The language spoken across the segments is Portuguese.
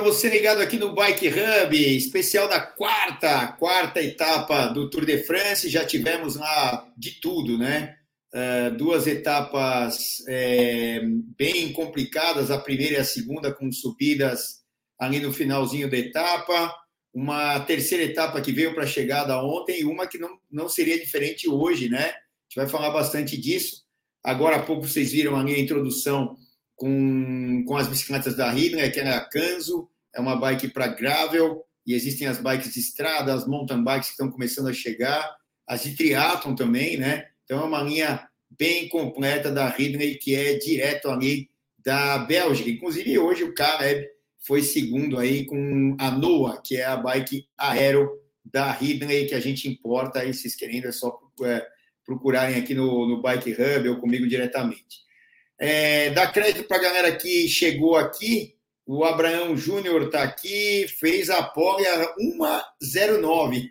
Para você ligado aqui no Bike Hub, especial da quarta, quarta etapa do Tour de France. Já tivemos lá de tudo, né? Uh, duas etapas é, bem complicadas, a primeira e a segunda, com subidas ali no finalzinho da etapa. Uma terceira etapa que veio para a chegada ontem e uma que não, não seria diferente hoje, né? A gente vai falar bastante disso. Agora há pouco vocês viram a introdução com, com as bicicletas da Ridley, que é a Canso, é uma bike para gravel, e existem as bikes de estrada, as mountain bikes que estão começando a chegar, as de triathlon também, né? Então é uma linha bem completa da Ridley, que é direto ali da Bélgica. Inclusive hoje o Caleb foi segundo aí com a Noah, que é a bike aero da Ridley que a gente importa. Aí, se querendo, é só é, procurarem aqui no, no Bike Hub ou comigo diretamente. É, dá crédito para a galera que chegou aqui. O Abraão Júnior está aqui, fez a pole a 1,09.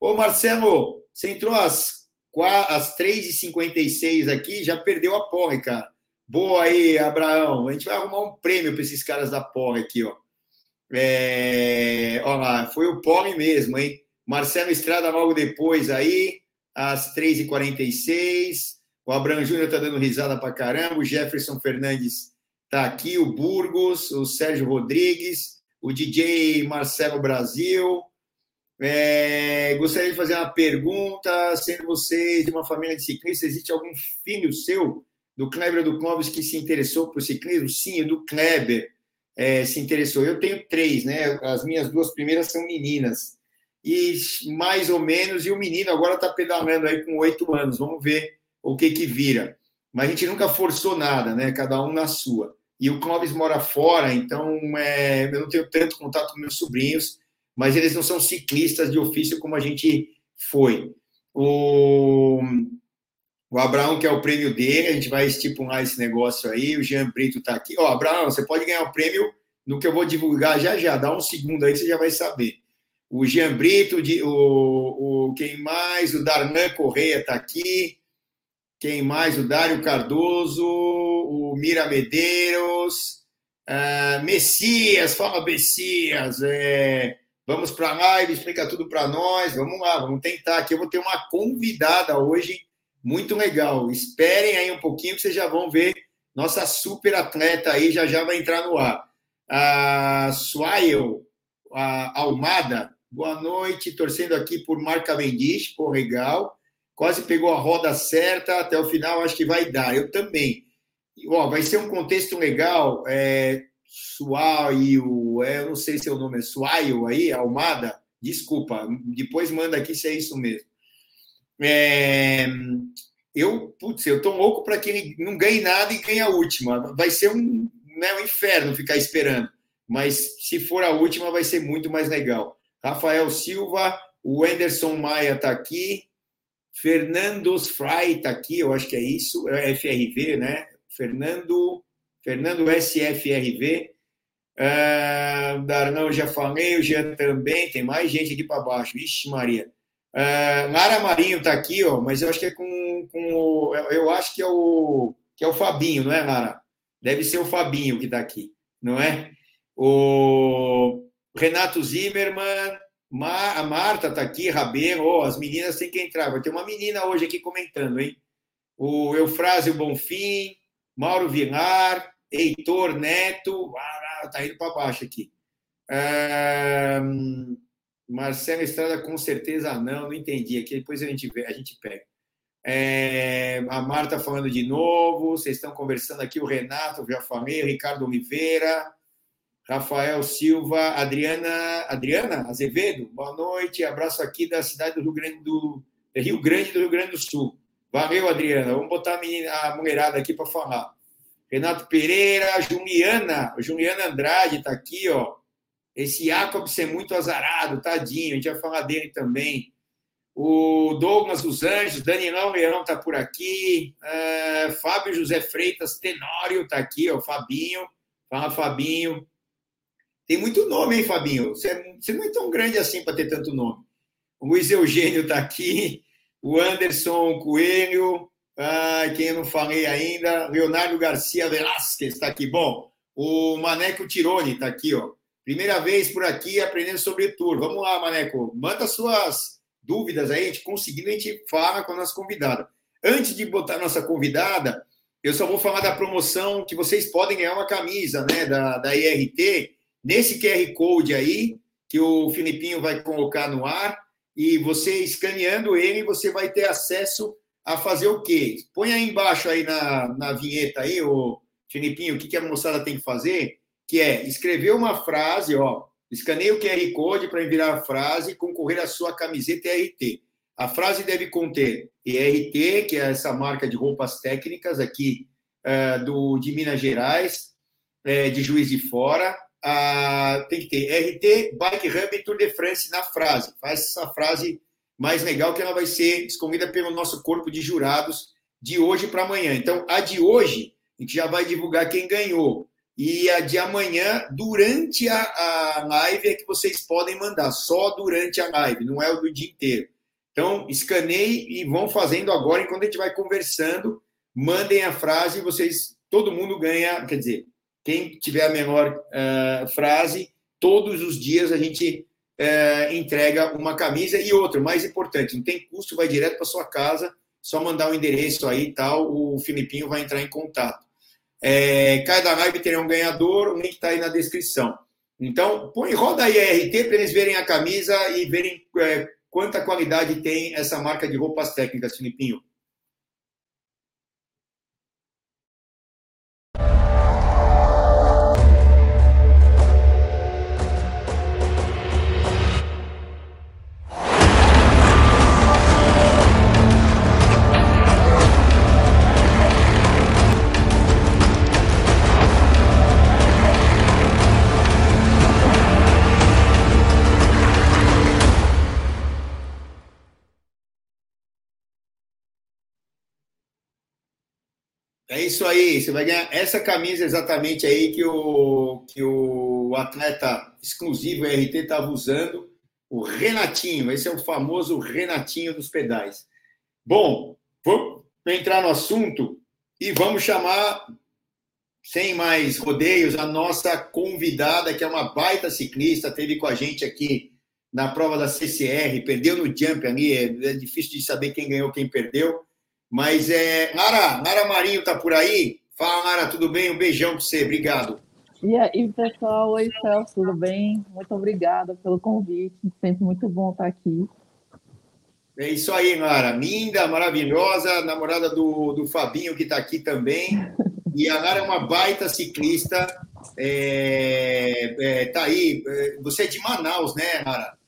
Ô Marcelo, você entrou às, às 3h56 aqui, já perdeu a pole, cara. Boa aí, Abraão. A gente vai arrumar um prêmio para esses caras da pole aqui, ó. É, ó lá, foi o pole mesmo, hein? Marcelo Estrada logo depois aí, às 3h46. O Abraham Júnior está dando risada para caramba. O Jefferson Fernandes está aqui. O Burgos, o Sérgio Rodrigues, o DJ Marcelo Brasil. É, gostaria de fazer uma pergunta. Sendo vocês de uma família de ciclistas, existe algum filho seu, do Kleber do Clóvis, que se interessou por ciclismo? Sim, do Kleber é, se interessou. Eu tenho três, né? As minhas duas primeiras são meninas. E mais ou menos, e o menino agora está pedalando aí com oito anos. Vamos ver o que que vira. Mas a gente nunca forçou nada, né? Cada um na sua. E o Clóvis mora fora, então é, eu não tenho tanto contato com meus sobrinhos, mas eles não são ciclistas de ofício como a gente foi. O, o Abraão, que é o prêmio dele, a gente vai estipular esse negócio aí. O Jean Brito está aqui. Ó, oh, Abraão, você pode ganhar o prêmio no que eu vou divulgar já já. Dá um segundo aí você já vai saber. O Jean Brito, o, o quem mais? O Darnan Correia está aqui. Quem mais? O Dário Cardoso, Mira Medeiros, uh, Messias, fala Messias, é, vamos para a live, explica tudo para nós, vamos lá, vamos tentar aqui. Eu vou ter uma convidada hoje muito legal. Esperem aí um pouquinho que vocês já vão ver nossa super atleta aí, já já vai entrar no ar. A Suail, a Almada, boa noite, torcendo aqui por Marca Vendish, pô, legal quase pegou a roda certa, até o final acho que vai dar. Eu também. Ó, vai ser um contexto legal. É, Suaio, é, eu não sei se o nome é Suaio aí, Almada, desculpa, depois manda aqui se é isso mesmo. É, eu, putz, eu tô louco para que ele não ganhe nada e ganhe a última. Vai ser um, né, um inferno ficar esperando. Mas se for a última, vai ser muito mais legal. Rafael Silva, o Anderson Maia está aqui, Fernandos Fry está aqui, eu acho que é isso, é FRV, né? Fernando, Fernando SFRV. Uh, ah, Darnão já falei, o Jean também, tem mais gente aqui para baixo. Vixe, Maria. Uh, Lara Marinho está aqui, ó, mas eu acho que é com, com o, eu acho que é o que é o Fabinho, não é, Lara? Deve ser o Fabinho que está aqui, não é? O Renato Zimmermann, a Marta está aqui, Rabelo, oh, as meninas têm que entrar. Vai ter uma menina hoje aqui comentando, hein? O Eufrásio Bonfim, Mauro Vilar, Heitor Neto, ah, tá indo para baixo aqui. Marcelo Estrada, com certeza não, não entendi. Aqui depois a gente, vê, a gente pega. É, a Marta falando de novo, vocês estão conversando aqui, o Renato, já falei, o Ricardo Oliveira, Rafael Silva, Adriana, Adriana Azevedo, boa noite, abraço aqui da cidade do Rio Grande do Rio Grande do Rio Grande do Sul. Valeu, Adriana. Vamos botar a, menina, a mulherada aqui para falar. Renato Pereira, Juliana, Juliana Andrade está aqui, ó. Esse Jacobs é muito azarado, tadinho, a gente vai falar dele também. O Douglas dos Anjos, Danilão Leão está por aqui. Uh, Fábio José Freitas Tenório está aqui, ó. Fabinho. Fala, Fabinho. Tem muito nome, hein, Fabinho? Você, você não é tão grande assim para ter tanto nome. O Luiz Eugênio está aqui, o Anderson Coelho, ah, quem eu não falei ainda, Leonardo Garcia Velasquez está aqui. Bom, O Maneco Tirone está aqui, ó. Primeira vez por aqui aprendendo sobre tour. Vamos lá, Maneco. Manda suas dúvidas aí. A gente conseguindo, a gente fala com a nossa convidada. Antes de botar a nossa convidada, eu só vou falar da promoção que vocês podem ganhar uma camisa né, da, da IRT. Nesse QR Code aí, que o Filipinho vai colocar no ar. E você escaneando ele, você vai ter acesso a fazer o quê? Põe aí embaixo aí na, na vinheta aí, o Filipinho, o que, que a moçada tem que fazer? Que é escrever uma frase, ó, escaneie o QR Code para enviar a frase e concorrer à sua camiseta ERT. A frase deve conter ERT, que é essa marca de roupas técnicas aqui uh, do, de Minas Gerais, é, de Juiz de Fora. Uh, tem que ter RT, Bike Hub e Tour de France na frase. Faz essa frase mais legal que ela vai ser escolhida pelo nosso corpo de jurados de hoje para amanhã. Então, a de hoje, a gente já vai divulgar quem ganhou. E a de amanhã, durante a, a live, é que vocês podem mandar, só durante a live, não é o do dia inteiro. Então, escaneie e vão fazendo agora, enquanto a gente vai conversando, mandem a frase e vocês, todo mundo ganha, quer dizer, quem tiver a menor uh, frase, todos os dias a gente é, entrega uma camisa e outra, mais importante, não tem custo, vai direto para sua casa, só mandar o um endereço aí e tal, o Filipinho vai entrar em contato. É, cada live terá um ganhador, o link está aí na descrição. Então, põe, roda aí a RT para eles verem a camisa e verem é, quanta qualidade tem essa marca de roupas técnicas, Filipinho. É isso aí, você vai ganhar essa camisa exatamente aí que o, que o atleta exclusivo RT estava usando, o Renatinho. Esse é o famoso Renatinho dos pedais. Bom, vamos entrar no assunto e vamos chamar, sem mais rodeios, a nossa convidada, que é uma baita ciclista, teve com a gente aqui na prova da CCR, perdeu no jump ali, é, é difícil de saber quem ganhou, quem perdeu mas é. Nara, Nara Marinho tá por aí? Fala, Nara, tudo bem? Um beijão para você, obrigado. E aí, pessoal, oi, Celso, tudo bem? Muito obrigada pelo convite, sempre muito bom estar aqui. É isso aí, Nara. Linda, maravilhosa, namorada do, do Fabinho, que está aqui também. E a Nara é uma baita ciclista. É, é, tá aí. É, você é de Manaus, né, Nara?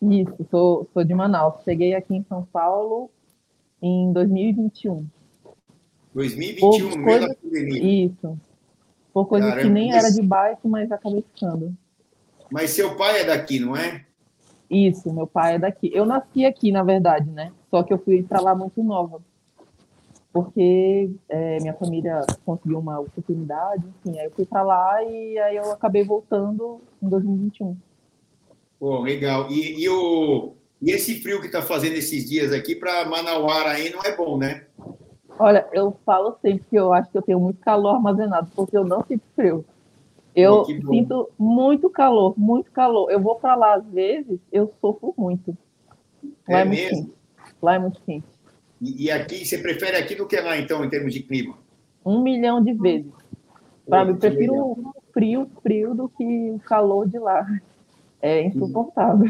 Isso, sou, sou de Manaus. Cheguei aqui em São Paulo em 2021. 2021, no meio da pandemia. Isso. Por coisa Caramba, que nem era de bike, mas acabei ficando. Mas seu pai é daqui, não é? Isso, meu pai é daqui. Eu nasci aqui, na verdade, né? Só que eu fui para lá muito nova. Porque é, minha família conseguiu uma oportunidade, enfim, aí eu fui para lá e aí eu acabei voltando em 2021. Pô, legal. E, e o, e esse frio que está fazendo esses dias aqui para Manauara aí não é bom, né? Olha, eu falo sempre que eu acho que eu tenho muito calor armazenado, porque eu não sinto frio. Eu sinto muito calor, muito calor. Eu vou para lá às vezes, eu sofro muito. Lá é, é muito mesmo? quente. Lá é muito quente. E, e, aqui, você prefere aqui do que lá, então, em termos de clima? Um milhão de vezes. Para mim, prefiro o frio, frio do que o calor de lá. É insuportável.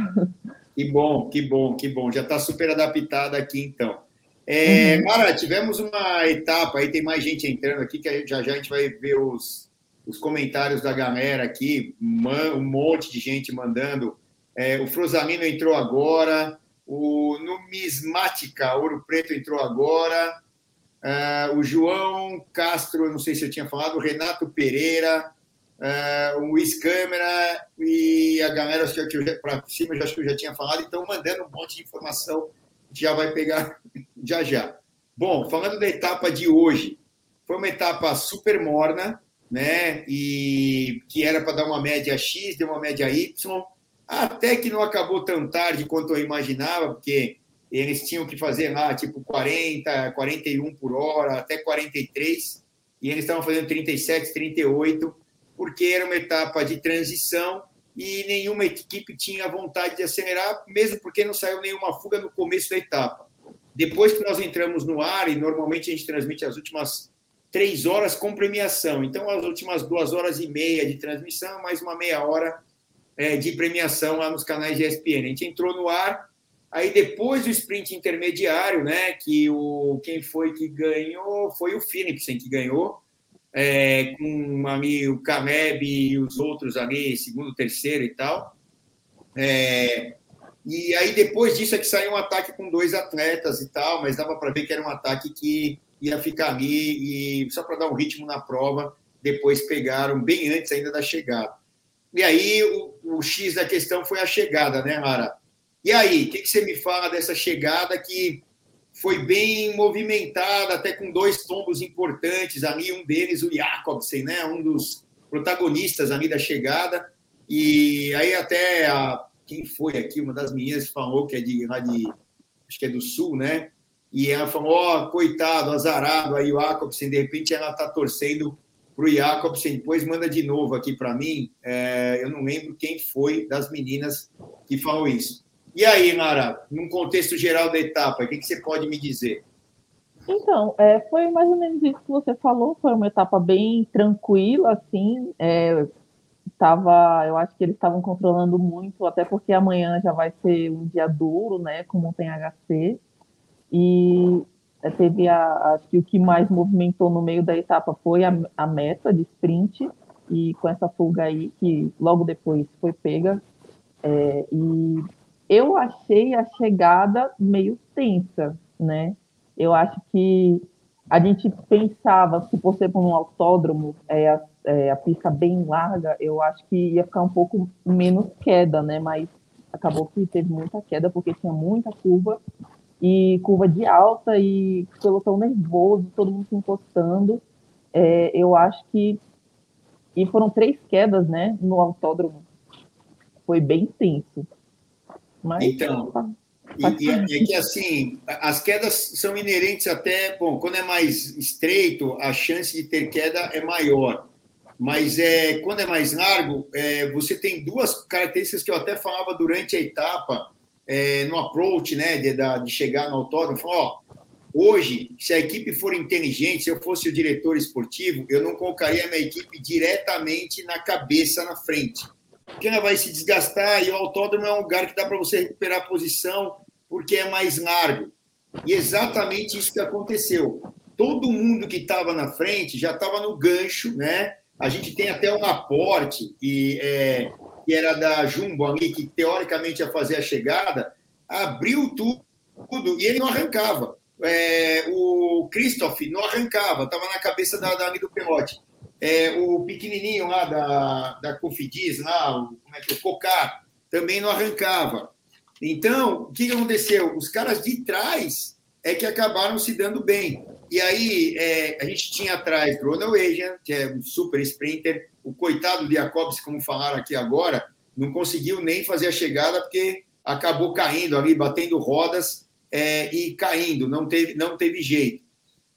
Que bom, que bom, que bom. Já está super adaptada aqui, então. É, uhum. Mara, tivemos uma etapa, aí tem mais gente entrando aqui, que já já a gente vai ver os, os comentários da galera aqui, um monte de gente mandando. É, o Frosamino entrou agora, o Numismática, Ouro Preto entrou agora, uh, o João Castro, não sei se eu tinha falado, o Renato Pereira, uh, um Wiz Câmera e a galera para cima, já acho que eu já tinha falado, então mandando um monte de informação, já vai pegar já já. Bom, falando da etapa de hoje, foi uma etapa super morna, né? E que era para dar uma média X, deu uma média Y, até que não acabou tão tarde quanto eu imaginava, porque eles tinham que fazer lá tipo 40, 41 por hora, até 43 e eles estavam fazendo 37, 38, porque era uma etapa de transição e nenhuma equipe tinha vontade de acelerar, mesmo porque não saiu nenhuma fuga no começo da etapa. Depois que nós entramos no ar, e normalmente a gente transmite as últimas três horas com premiação. Então, as últimas duas horas e meia de transmissão, mais uma meia hora é, de premiação lá nos canais de ESPN. A gente entrou no ar, aí depois do sprint intermediário, né, que o quem foi que ganhou foi o Philipsen que ganhou, é, com ali, o Caleb e os outros ali, segundo, terceiro e tal. É, e aí depois disso é que saiu um ataque com dois atletas e tal, mas dava para ver que era um ataque que ia ficar ali e só para dar um ritmo na prova, depois pegaram bem antes ainda da chegada. E aí o, o X da questão foi a chegada, né, Mara? E aí, o que, que você me fala dessa chegada que foi bem movimentada, até com dois tombos importantes ali, um deles, o Jacobsen, né, um dos protagonistas ali da chegada, e aí até a, quem foi aqui, uma das meninas falou que é de lá de, acho que é do Sul, né, e ela falou, ó, oh, coitado, azarado aí o Jacobsen, de repente ela tá torcendo para o Jacobsen, depois manda de novo aqui para mim, é, eu não lembro quem foi das meninas que falou isso. E aí, Mara, num contexto geral da etapa, o que, que você pode me dizer? Então, é, foi mais ou menos isso que você falou, foi uma etapa bem tranquila, assim, é, tava, eu acho que eles estavam controlando muito, até porque amanhã já vai ser um dia duro, né, com tem HC, e é, teve a, acho que o que mais movimentou no meio da etapa foi a, a meta de sprint, e com essa fuga aí, que logo depois foi pega, é, e eu achei a chegada meio tensa, né? Eu acho que a gente pensava, se fosse por um autódromo, é, a, é, a pista bem larga, eu acho que ia ficar um pouco menos queda, né? Mas acabou que teve muita queda, porque tinha muita curva, e curva de alta, e pelotão nervoso, todo mundo se encostando. É, eu acho que. E foram três quedas, né, no autódromo. Foi bem tenso. Mas então, tá, tá e, e, é que assim, as quedas são inerentes até, bom, quando é mais estreito, a chance de ter queda é maior. Mas é, quando é mais largo, é, você tem duas características que eu até falava durante a etapa, é, no approach, né, de, de chegar no autódromo, ó, hoje, se a equipe for inteligente, se eu fosse o diretor esportivo, eu não colocaria a minha equipe diretamente na cabeça, na frente ela vai se desgastar e o autódromo é um lugar que dá para você recuperar a posição porque é mais largo. E exatamente isso que aconteceu. Todo mundo que estava na frente já estava no gancho, né? A gente tem até um aporte que, é, que era da Jumbo ali, que teoricamente ia fazer a chegada, abriu tudo, e ele não arrancava. É, o Christoph não arrancava, estava na cabeça da, da do pelote é, o pequenininho lá da, da Cofidis, lá, o, como é que é, o Cocar, também não arrancava. Então, o que aconteceu? Os caras de trás é que acabaram se dando bem. E aí, é, a gente tinha atrás Ronald Asian, que é um super sprinter, o coitado de Jacobs, como falaram aqui agora, não conseguiu nem fazer a chegada porque acabou caindo ali, batendo rodas é, e caindo, não teve, não teve jeito.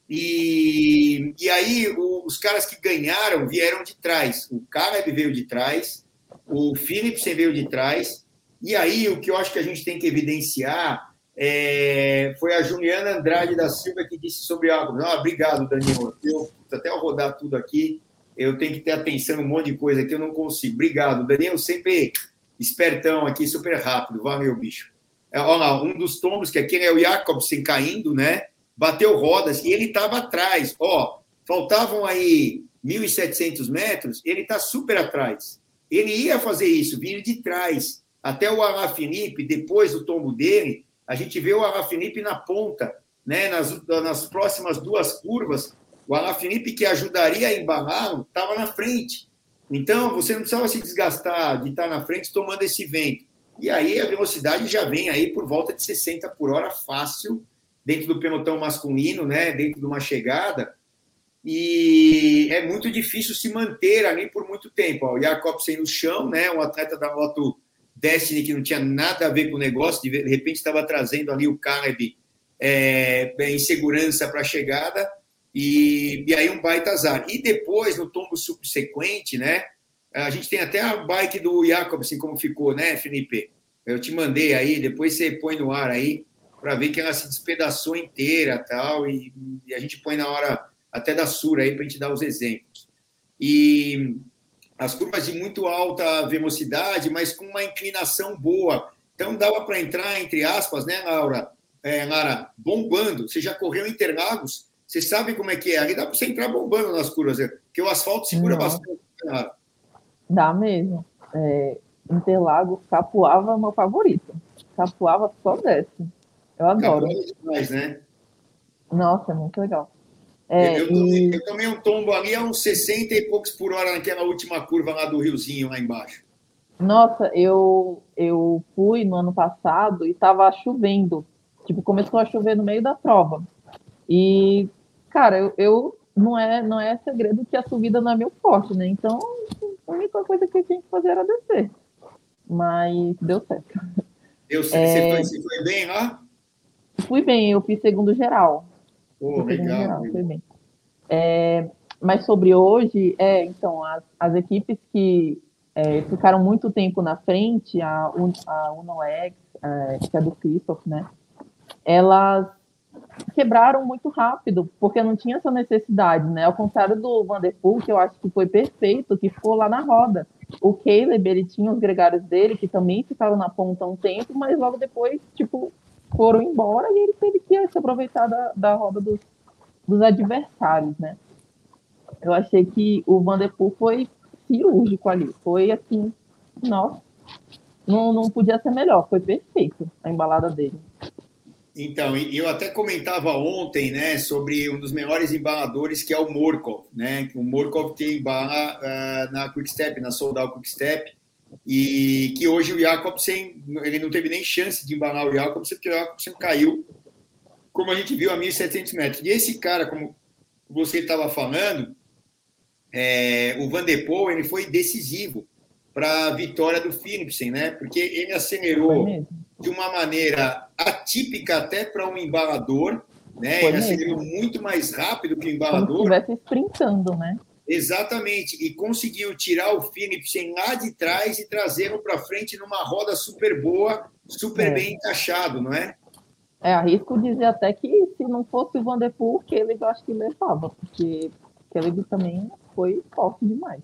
E, e aí o, os caras que ganharam vieram de trás. O Caleb veio de trás, o Philipsen veio de trás. E aí o que eu acho que a gente tem que evidenciar é, foi a Juliana Andrade da Silva que disse sobre algo. Ah, obrigado, Daniel. Eu, até eu rodar tudo aqui, eu tenho que ter atenção um monte de coisa que eu não consigo. Obrigado, Daniel. Sempre espertão aqui, super rápido. Valeu, bicho. É, olha lá, um dos tombos que aqui é o Jacobsen caindo, né? Bateu rodas e ele estava atrás. Ó, faltavam aí 1.700 metros, ele está super atrás. Ele ia fazer isso, vindo de trás. Até o Alain Felipe, depois do tombo dele, a gente vê o Alain Felipe na ponta, né, nas, nas próximas duas curvas. O Alain Felipe, que ajudaria a embalá-lo, estava na frente. Então, você não precisava se desgastar de estar na frente tomando esse vento. E aí a velocidade já vem aí por volta de 60 por hora fácil, dentro do pelotão masculino, né, dentro de uma chegada, e é muito difícil se manter ali por muito tempo. Ó, o Jacobsen no chão, né, um atleta da moto Destiny que não tinha nada a ver com o negócio, de repente estava trazendo ali o Caleb é, em segurança para a chegada, E, e aí um baita azar. E depois, no tombo subsequente, né? A gente tem até a bike do Jacobsen, como ficou, né, Felipe? Eu te mandei aí, depois você põe no ar aí, para ver que ela se despedaçou inteira tal, e, e a gente põe na hora até da Sura aí, para a gente dar os exemplos. E as curvas de muito alta velocidade, mas com uma inclinação boa. Então dava para entrar, entre aspas, né, Laura? É, Lara, bombando. Você já correu Interlagos? Você sabe como é que é? Ali dá para você entrar bombando nas curvas, né? porque o asfalto segura Não. bastante. Né, dá mesmo. É, Interlagos, Capuava é meu favorito. Capuava só desce. Eu adoro. Demais, né? Nossa, é muito legal. É, eu, tomei, e... eu, tomei, um tombo ali a uns 60 e poucos por hora naquela última curva lá do Riozinho, lá embaixo. Nossa, eu, eu fui no ano passado e estava chovendo. Tipo, começou a chover no meio da prova. E, cara, eu, eu não, é, não é segredo que a subida não é meu forte, né? Então, a única coisa que eu tinha que fazer era descer. Mas deu certo. Deu certo. É... Você, foi, você foi bem lá? Fui bem, eu fiz segundo geral. Pô, legal. Geral, foi bem. É, mas sobre hoje, é, então, as, as equipes que é, ficaram muito tempo na frente, a, a UnoX, é, que é do Christoph, né? Elas quebraram muito rápido, porque não tinha essa necessidade, né? Ao contrário do Vanderpool, que eu acho que foi perfeito, que ficou lá na roda. O Caleb, ele tinha os gregários dele, que também ficaram na ponta um tempo, mas logo depois, tipo, foram embora e ele teve que se aproveitar da, da roda dos, dos adversários, né? Eu achei que o Vanderpool foi cirúrgico ali, foi assim, nossa, não, não podia ser melhor, foi perfeito a embalada dele. Então, eu até comentava ontem, né, sobre um dos melhores embaladores, que é o Morkov, né? O Morkov que embala uh, na Quickstep, na Soldal Quickstep, e que hoje o Jacobsen, ele não teve nem chance de embalar o Jacobsen, porque o Jacobsen caiu, como a gente viu, a 1.700 metros. E esse cara, como você estava falando, é, o Van de Poel, ele foi decisivo para a vitória do Philipsen, né? Porque ele acelerou de uma maneira atípica até para um embalador, né? Foi ele mesmo. acelerou muito mais rápido que o embalador. Como se estivesse sprintando, né? Exatamente, e conseguiu tirar o Philipsen lá de trás e trazê-lo para frente numa roda super boa, super é. bem encaixado, não é? É, arrisco dizer até que se não fosse o Vanderpool, que ele eu acho que levava, porque ele também foi forte demais.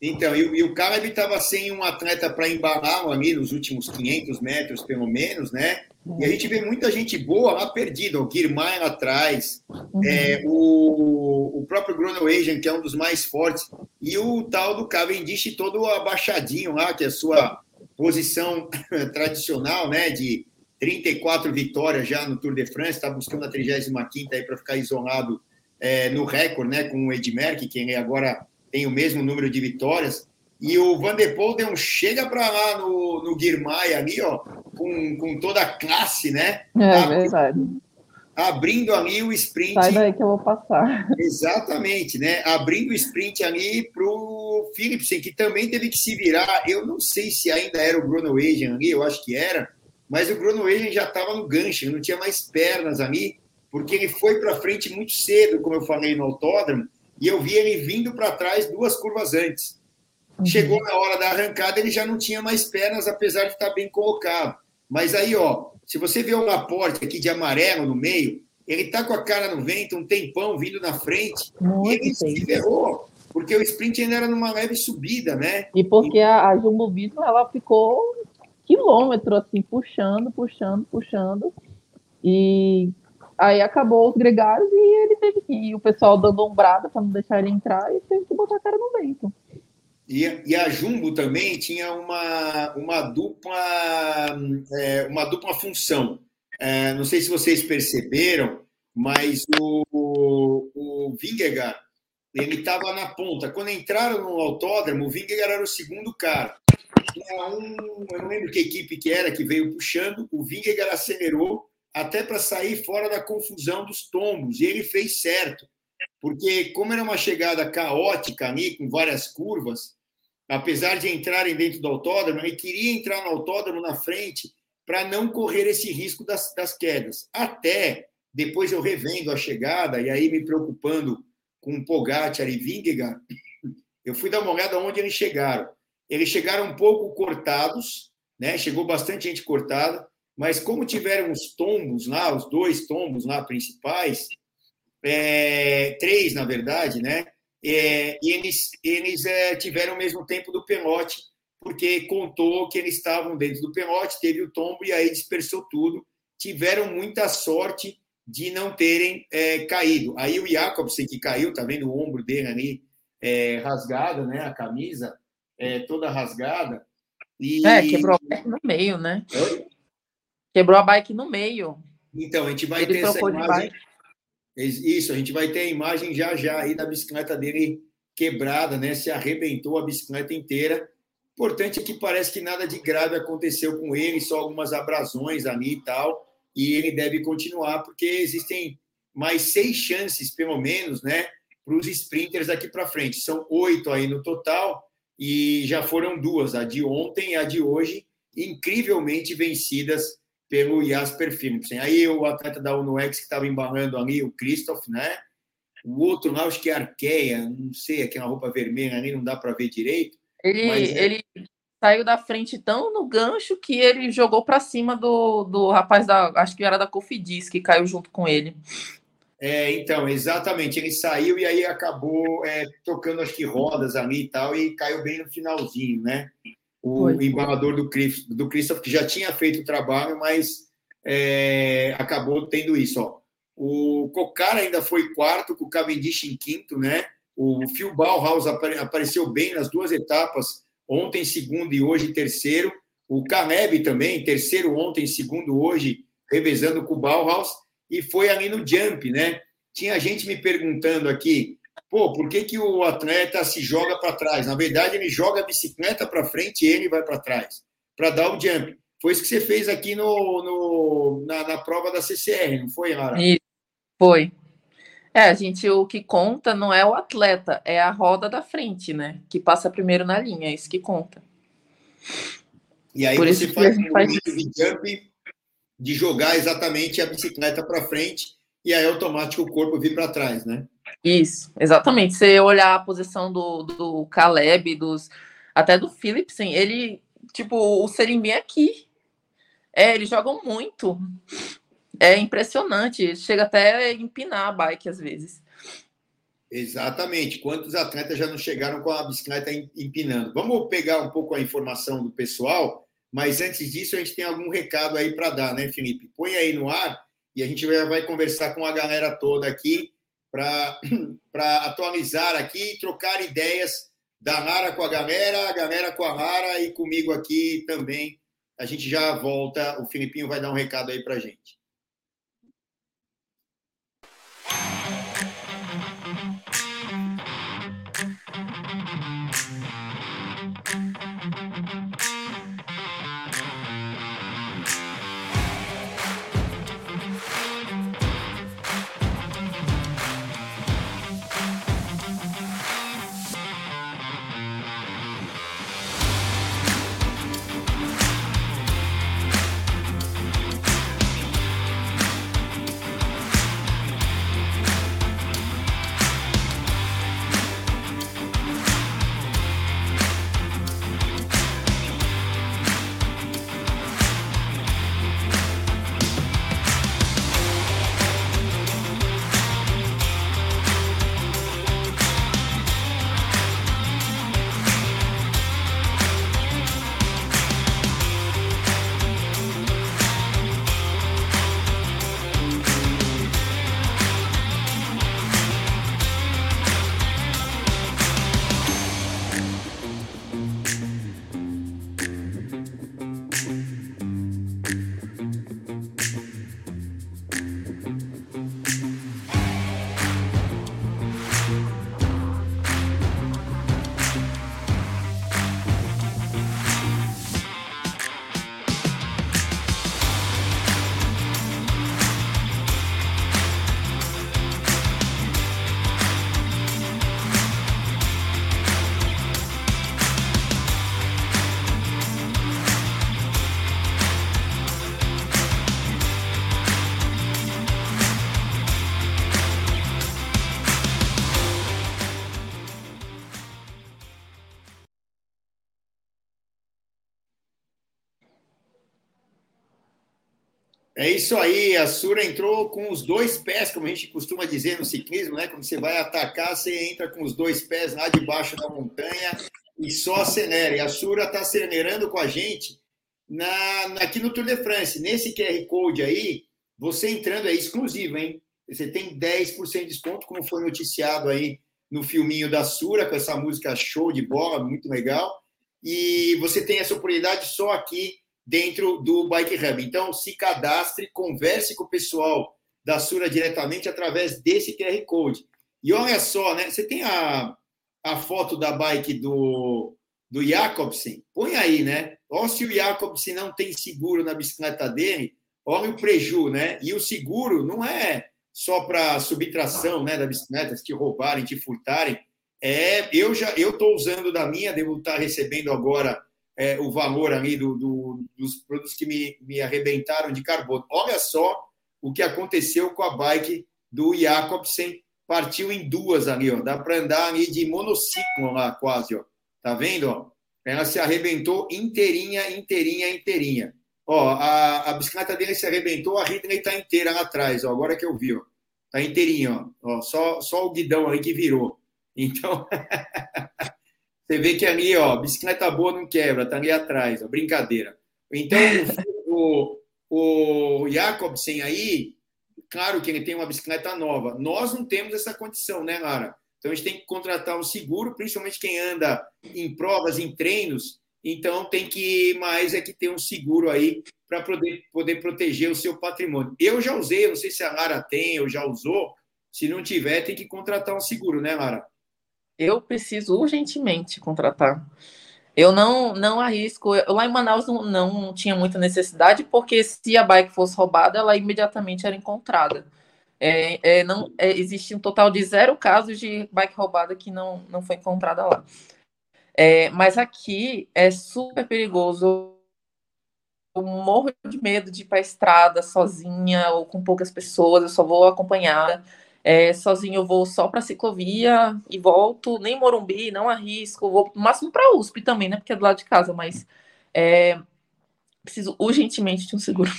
Então, e, e o Caleb estava sem um atleta para embalar ali nos últimos 500 metros, pelo menos, né? E a gente vê muita gente boa lá perdida. O Guirmay lá atrás, uhum. é, o, o próprio Groenewegen, que é um dos mais fortes, e o tal do Cavendish todo abaixadinho lá, que é a sua posição tradicional, né? De 34 vitórias já no Tour de France, está buscando a 35 aí para ficar isolado é, no recorde, né? Com o Ed Merck, que agora tem o mesmo número de vitórias. E o Van de Poel deu um chega para lá no, no Guirmay ali, ó, com, com toda a classe, né? É abrindo, verdade. Abrindo ali o sprint. Sai daí que eu vou passar. Exatamente, né? Abrindo o sprint ali para o Philipsen, que também teve que se virar. Eu não sei se ainda era o Groenewegen ali, eu acho que era, mas o Groenewegen já estava no gancho, não tinha mais pernas ali, porque ele foi para frente muito cedo, como eu falei no autódromo, e eu vi ele vindo para trás duas curvas antes. Uhum. Chegou na hora da arrancada, ele já não tinha mais pernas, apesar de estar bem colocado. Mas aí, ó, se você vê o Laporte aqui de amarelo no meio, ele tá com a cara no vento, um tempão vindo na frente, Muito e ele se ferrou, porque o sprint ainda era numa leve subida, né? E porque a, a Jumbo Visma, ela ficou quilômetro, assim, puxando, puxando, puxando, e Aí acabou os gregários e ele teve que ir. O pessoal dando ombrada para não deixar ele entrar e teve que botar a cara no vento. E, e a Jumbo também tinha uma, uma, dupla, é, uma dupla função. É, não sei se vocês perceberam, mas o, o Vingegaard ele estava na ponta. Quando entraram no autódromo, o Vingegaard era o segundo cara. Um, eu não lembro que equipe que era que veio puxando, o Vingegaard acelerou até para sair fora da confusão dos tombos. E ele fez certo, porque, como era uma chegada caótica ali, com várias curvas, apesar de entrarem dentro do autódromo, ele queria entrar no autódromo na frente para não correr esse risco das, das quedas. Até depois eu revendo a chegada, e aí me preocupando com Pogacar e Vingegaard, eu fui dar uma olhada onde eles chegaram. Eles chegaram um pouco cortados, né? chegou bastante gente cortada, mas como tiveram os tombos lá, os dois tombos lá principais, é, três, na verdade, né? É, e eles, eles é, tiveram o mesmo tempo do pelote, porque contou que eles estavam dentro do pelote, teve o tombo e aí dispersou tudo. Tiveram muita sorte de não terem é, caído. Aí o Jacobsen, que caiu, tá vendo o ombro dele ali é, rasgado, né? A camisa é, toda rasgada. E... É, quebrou a bike no meio, né? Oi? Quebrou a bike no meio. Então, a gente vai Ele ter essa imagem. Isso, a gente vai ter a imagem já já aí da bicicleta dele quebrada, né? Se arrebentou a bicicleta inteira. Importante é que parece que nada de grave aconteceu com ele, só algumas abrasões ali e tal. E ele deve continuar, porque existem mais seis chances, pelo menos, né? Para os sprinters daqui para frente. São oito aí no total, e já foram duas, a de ontem e a de hoje, incrivelmente vencidas pelo Jasper Philipsen. Aí o atleta da UNOX que estava embarrando ali, o Christoph, né? O outro lá, acho que é Arqueia, não sei, aquela roupa vermelha ali, não dá para ver direito. Ele, é... ele saiu da frente tão no gancho que ele jogou para cima do, do rapaz da, acho que era da Cofidis, que caiu junto com ele. É, então, exatamente, ele saiu e aí acabou é, tocando, acho que rodas ali e tal, e caiu bem no finalzinho, né? O Foi. embalador do, do Christoph, que já tinha feito o trabalho, mas é, acabou tendo isso. Ó. O Cocar ainda foi quarto, com o Cavendish em quinto, né? O Phil Bauhaus apareceu bem nas duas etapas, ontem segundo e hoje terceiro. O Caneb também, terceiro ontem, segundo hoje, revezando com o Bauhaus. E foi ali no jump, né? Tinha gente me perguntando aqui, pô, por que, que o atleta se joga para trás? Na verdade, ele joga a bicicleta para frente e ele vai para trás, para dar o jump. Foi isso que você fez aqui no, no na, na, prova da CCR, não foi, Lara? Isso, foi. É, a gente, o que conta não é o atleta, é a roda da frente, né? Que passa primeiro na linha, é isso que conta. E aí Por você faz um faz... de jump de jogar exatamente a bicicleta para frente e aí automático o corpo vir para trás, né? Isso, exatamente. Se olhar a posição do, do Caleb, dos, até do Philipsen, ele, tipo, o Selim é aqui. É, eles jogam muito. É impressionante. Chega até a empinar a bike às vezes. Exatamente. Quantos atletas já não chegaram com a bicicleta empinando? Vamos pegar um pouco a informação do pessoal, mas antes disso a gente tem algum recado aí para dar, né, Felipe? Põe aí no ar e a gente vai conversar com a galera toda aqui para atualizar aqui, trocar ideias da Nara com a galera, a galera com a Nara e comigo aqui também. A gente já volta, o Filipinho vai dar um recado aí para gente. É isso aí, a Sura entrou com os dois pés, como a gente costuma dizer no ciclismo, né? Quando você vai atacar, você entra com os dois pés lá debaixo da montanha e só acelera. E a Sura está acelerando com a gente na, aqui no Tour de France. Nesse QR Code aí, você entrando é exclusivo, hein? Você tem 10% de desconto, como foi noticiado aí no filminho da Sura, com essa música show de bola, muito legal. E você tem essa oportunidade só aqui dentro do Bike Hub. Então, se cadastre, converse com o pessoal da Sura diretamente através desse QR Code. E olha só, né? Você tem a, a foto da bike do, do Jacobsen? Põe aí, né? Olha se o Jacobsen não tem seguro na bicicleta dele, olha o preju, né? E o seguro não é só para subtração né, da bicicleta, se te roubarem, te furtarem. É, eu já eu estou usando da minha, devo estar recebendo agora é, o valor ali do, do, dos produtos que me, me arrebentaram de carbono. Olha só o que aconteceu com a bike do Jacobsen, partiu em duas ali, ó. Dá para andar ali de monociclo lá, quase, ó. Tá vendo, ó? Ela se arrebentou inteirinha, inteirinha, inteirinha. Ó, a, a bicicleta dele se arrebentou, a Ridley está inteira lá atrás, ó. Agora que eu vi, ó. Tá inteirinha, ó. ó só, só o guidão aí que virou. Então, Você vê que ali, ó, bicicleta boa não quebra, tá ali atrás, ó, brincadeira. Então, o, o Jacobsen aí, claro que ele tem uma bicicleta nova. Nós não temos essa condição, né, Lara? Então, a gente tem que contratar um seguro, principalmente quem anda em provas, em treinos. Então, tem que mais é que ter um seguro aí para poder, poder proteger o seu patrimônio. Eu já usei, não sei se a Lara tem ou já usou. Se não tiver, tem que contratar um seguro, né, Lara? Eu preciso urgentemente contratar. Eu não, não arrisco. Lá em Manaus não, não tinha muita necessidade, porque se a bike fosse roubada, ela imediatamente era encontrada. É, é, não, é, existe um total de zero casos de bike roubada que não, não foi encontrada lá. É, mas aqui é super perigoso. Eu morro de medo de ir para a estrada sozinha ou com poucas pessoas, eu só vou acompanhada. É, sozinho eu vou só para ciclovia e volto, nem Morumbi, não arrisco, vou no máximo para USP também, né? Porque é do lado de casa, mas é, preciso urgentemente de um seguro.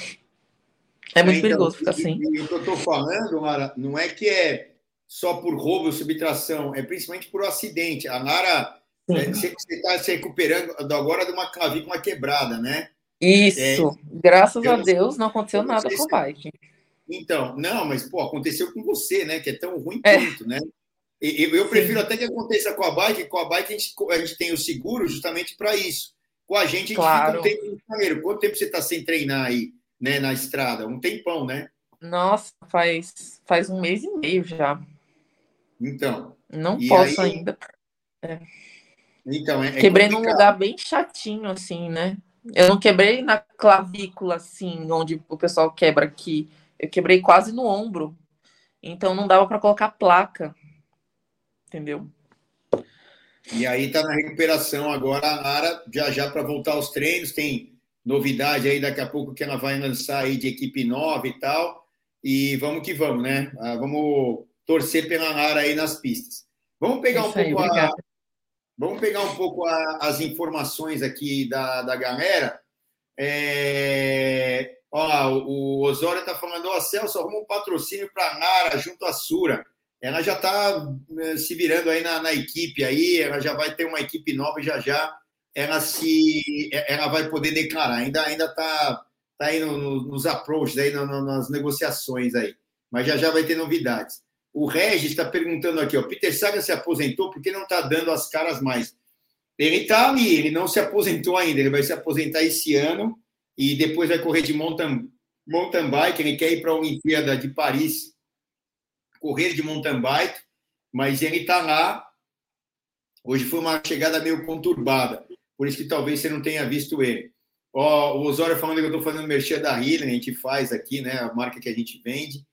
É muito então, perigoso ficar assim. E, o que eu estou falando, Mara, não é que é só por roubo ou subtração, é principalmente por acidente. A Nara, é, você está se recuperando agora de uma clavícula quebrada, né? Isso, é, graças a Deus não aconteceu nada com o bike. Então, não, mas pô, aconteceu com você, né? Que é tão ruim é. quanto, né? Eu, eu prefiro Sim. até que aconteça com a bike, com a bike a gente, a gente tem o seguro justamente para isso. Com a gente, a gente claro. fica um tempo Quanto tempo você está sem treinar aí, né, na estrada? Um tempão, né? Nossa, faz, faz um mês e meio já. Então. Não posso aí... ainda. É. Então, é, é Quebrei num lugar bem chatinho, assim, né? Eu não quebrei na clavícula, assim, onde o pessoal quebra aqui. Eu quebrei quase no ombro. Então não dava para colocar placa. Entendeu? E aí tá na recuperação agora a Ara já já para voltar aos treinos, tem novidade aí daqui a pouco que ela vai lançar aí de equipe nova e tal. E vamos que vamos, né? Ah, vamos torcer pela Ara aí nas pistas. Vamos pegar um pouco a, vamos pegar um pouco a, as informações aqui da, da galera. É, Ó, o Osório está falando, ó, Celso, arruma um patrocínio para a Nara junto à Sura. Ela já está eh, se virando aí na, na, equipe aí, ela já vai ter uma equipe nova já já ela se ela vai poder declarar. Ainda ainda está tá aí no, no, nos approaches aí no, nas negociações aí, mas já já vai ter novidades. O Regis está perguntando aqui, ó, Peter Saga se aposentou porque não está dando as caras mais. Ele está ali, ele não se aposentou ainda, ele vai se aposentar esse ano e depois vai correr de mountain, mountain bike. Ele quer ir para a Olimpíada de Paris, correr de mountain bike, mas ele está lá. Hoje foi uma chegada meio conturbada, por isso que talvez você não tenha visto ele. Ó, o Osório falando que eu estou fazendo merchan da Healing, a gente faz aqui, né? A marca que a gente vende.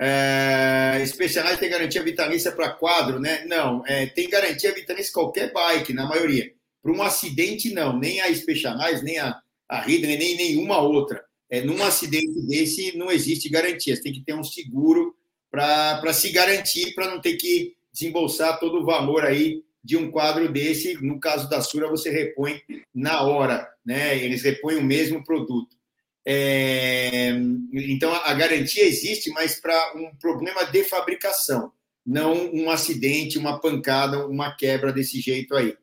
É, Specialized tem garantia vitalícia para quadro, né? Não, é, tem garantia vitalícia qualquer bike, na maioria. Para um acidente, não. Nem a Specialized, nem a a Ridley nem nenhuma outra. É, num acidente desse, não existe garantia. Você tem que ter um seguro para se garantir, para não ter que desembolsar todo o valor aí de um quadro desse. No caso da Sura, você repõe na hora, né? Eles repõem o mesmo produto. É, então, a garantia existe, mas para um problema de fabricação, não um acidente, uma pancada, uma quebra desse jeito aí.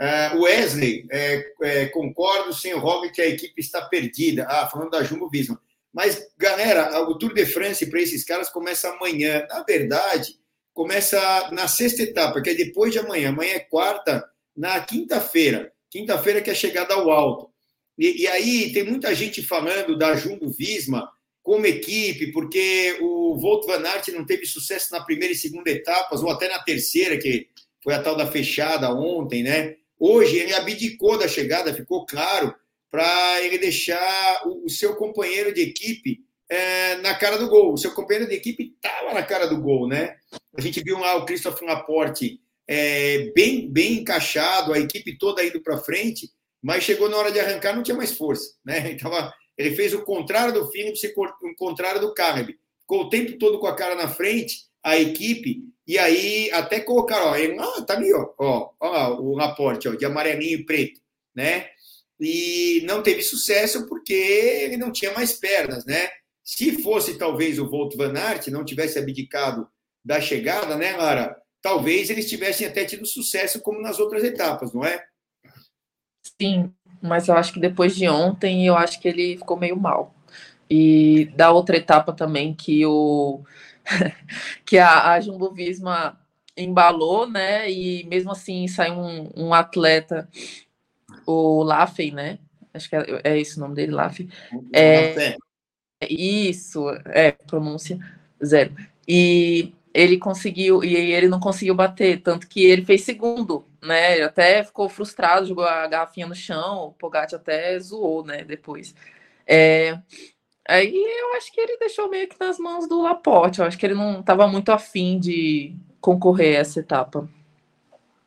Uh, Wesley, é, é, concordo, sem o Robert, a equipe está perdida. Ah, falando da Jumbo Visma. Mas, galera, o Tour de France para esses caras começa amanhã. Na verdade, começa na sexta etapa, que é depois de amanhã. Amanhã é quarta, na quinta-feira. Quinta-feira que é a chegada ao alto. E, e, aí tem muita gente falando da Jumbo Visma como equipe, porque o Volt Van Aert não teve sucesso na primeira e segunda etapas, ou até na terceira, que foi a tal da fechada ontem, né? Hoje ele abdicou da chegada, ficou claro, para ele deixar o, o, seu companheiro de equipe é, na cara do gol. O seu companheiro de equipe estava na cara do gol, né? A gente viu lá o Christopher Laporte é, bem, bem encaixado, a equipe toda indo para frente, mas chegou na hora de arrancar, não tinha mais força, né? Então, ele fez o contrário do Phillips e o contrário do Caleb. Ficou o tempo todo com a cara na frente, a equipe, e aí até colocaram, ó, ele, ah, tá ali, ó, ó, ó o Laporte, ó, de amarelinho e preto, né? E não teve sucesso porque ele não tinha mais pernas, né? Se fosse talvez o Volt Van Aert, não tivesse abdicado da chegada, né, Lara? Talvez eles tivessem até tido sucesso como nas outras etapas, não é? Sim, mas eu acho que depois de ontem, eu acho que ele ficou meio mal. E da outra etapa também que o que a, a Jumbo Visma embalou, né? E mesmo assim saiu um, um atleta, o Laffey, né? Acho que é, é esse o nome dele, Laffey. É, isso, é, pronúncia zero. E ele conseguiu, e ele não conseguiu bater, tanto que ele fez segundo, né? Ele até ficou frustrado, jogou a garrafinha no chão, o Pogacar até zoou, né? Depois. É, Aí eu acho que ele deixou meio que nas mãos do Laporte. Eu acho que ele não estava muito afim de concorrer a essa etapa.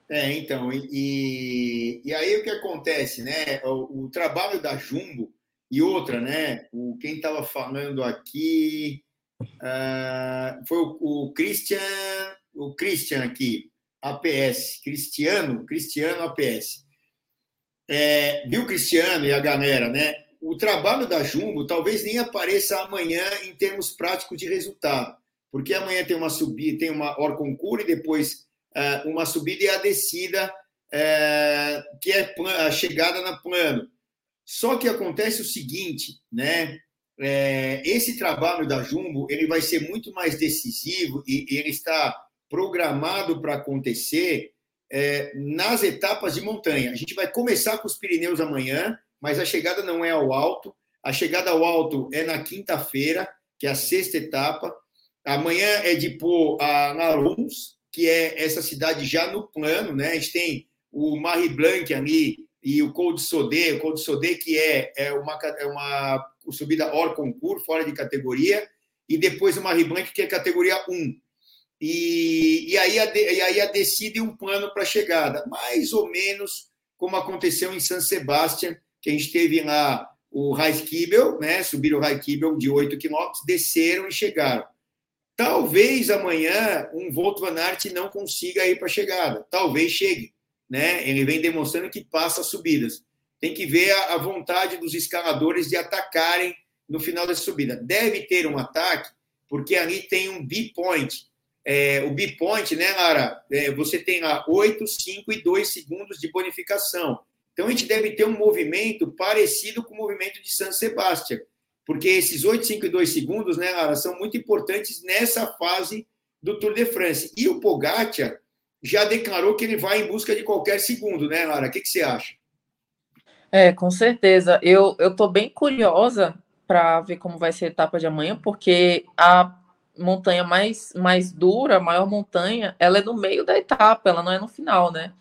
É, então, e, e aí o que acontece, né? O, o trabalho da Jumbo e outra, né? O, quem estava falando aqui uh, foi o, o Christian, o Christian aqui, APS, Cristiano, Cristiano APS. É, viu Cristiano e a galera, né? O trabalho da Jumbo talvez nem apareça amanhã em termos práticos de resultado, porque amanhã tem uma subida, tem uma Orconcur e depois uh, uma subida e a descida, uh, que é a chegada na plano. Só que acontece o seguinte, né? É, esse trabalho da Jumbo ele vai ser muito mais decisivo e, e ele está programado para acontecer é, nas etapas de montanha. A gente vai começar com os Pirineus amanhã mas a chegada não é ao alto. A chegada ao alto é na quinta-feira, que é a sexta etapa. Amanhã é de pôr a Naruns, que é essa cidade já no plano, né? A gente tem o Marie Blanc ali e o Col de Sodê, o Col de que é, é, uma, é uma subida hors concurso, fora de categoria, e depois o Marie Blanc, que é categoria 1. E, e, aí, a, e aí a descida e um plano para a chegada, mais ou menos como aconteceu em San Sebastián, que a gente teve lá o Raiskibel, né? Subiram o Raiskibel de 8 quilômetros, desceram e chegaram. Talvez amanhã um Volt Van Aert não consiga ir para a chegada. Talvez chegue. Né? Ele vem demonstrando que passa as subidas. Tem que ver a, a vontade dos escaladores de atacarem no final da subida. Deve ter um ataque, porque ali tem um B-point. É, o B-point, né, Lara? É, você tem lá 8, 5 e 2 segundos de bonificação. Então, a gente deve ter um movimento parecido com o movimento de San Sebastián, porque esses 8, 5 e 2 segundos, né, Lara, são muito importantes nessa fase do Tour de France. E o Pogacar já declarou que ele vai em busca de qualquer segundo, né, Lara? O que, que você acha? É, com certeza. Eu estou bem curiosa para ver como vai ser a etapa de amanhã, porque a montanha mais, mais dura, a maior montanha, ela é no meio da etapa, ela não é no final, né?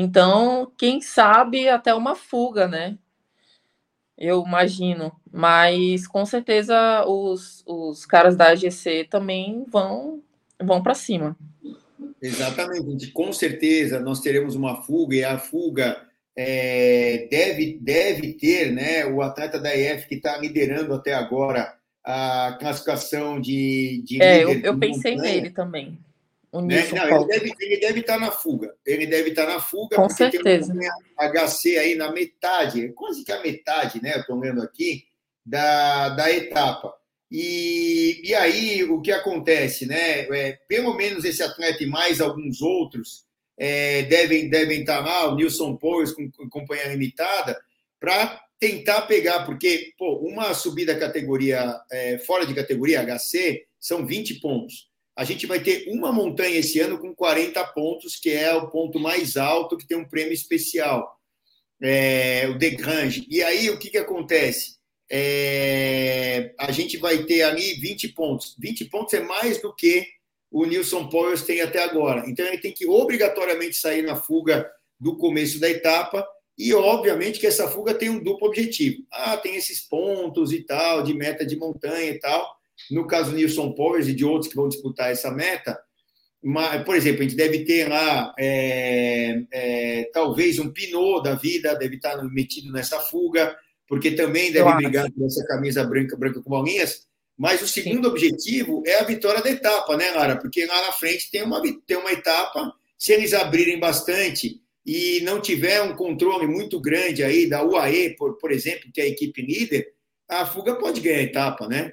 Então, quem sabe até uma fuga, né? Eu imagino. Mas com certeza os, os caras da AGC também vão, vão para cima. Exatamente. Com certeza nós teremos uma fuga e a fuga é, deve, deve ter né, o atleta da EF que está liderando até agora a classificação de, de é, eu, eu pensei nele também. Né? Não, ele deve, ele deve estar na fuga. Ele deve estar na fuga. Com certeza. Tem HC aí na metade, quase que a metade, né? Estou vendo aqui, da, da etapa. E, e aí, o que acontece, né? É, pelo menos esse atleta e mais alguns outros é, devem, devem estar lá, o Nilson Powers com, com companhia limitada, para tentar pegar, porque pô, uma subida categoria é, fora de categoria HC são 20 pontos. A gente vai ter uma montanha esse ano com 40 pontos, que é o ponto mais alto, que tem um prêmio especial, é, o De Grange. E aí, o que, que acontece? É, a gente vai ter ali 20 pontos. 20 pontos é mais do que o Nilson Powers tem até agora. Então, ele tem que obrigatoriamente sair na fuga do começo da etapa e, obviamente, que essa fuga tem um duplo objetivo. Ah, tem esses pontos e tal, de meta de montanha e tal. No caso do Nilson Powers e de outros que vão disputar essa meta, por exemplo, a gente deve ter lá é, é, talvez um Pinot da vida, deve estar metido nessa fuga, porque também deve brigar por essa camisa branca, branca com bolinhas. Mas o segundo Sim. objetivo é a vitória da etapa, né, Lara? Porque lá na frente tem uma, tem uma etapa, se eles abrirem bastante e não tiver um controle muito grande aí da UAE, por, por exemplo, que é a equipe líder, a fuga pode ganhar a etapa, né?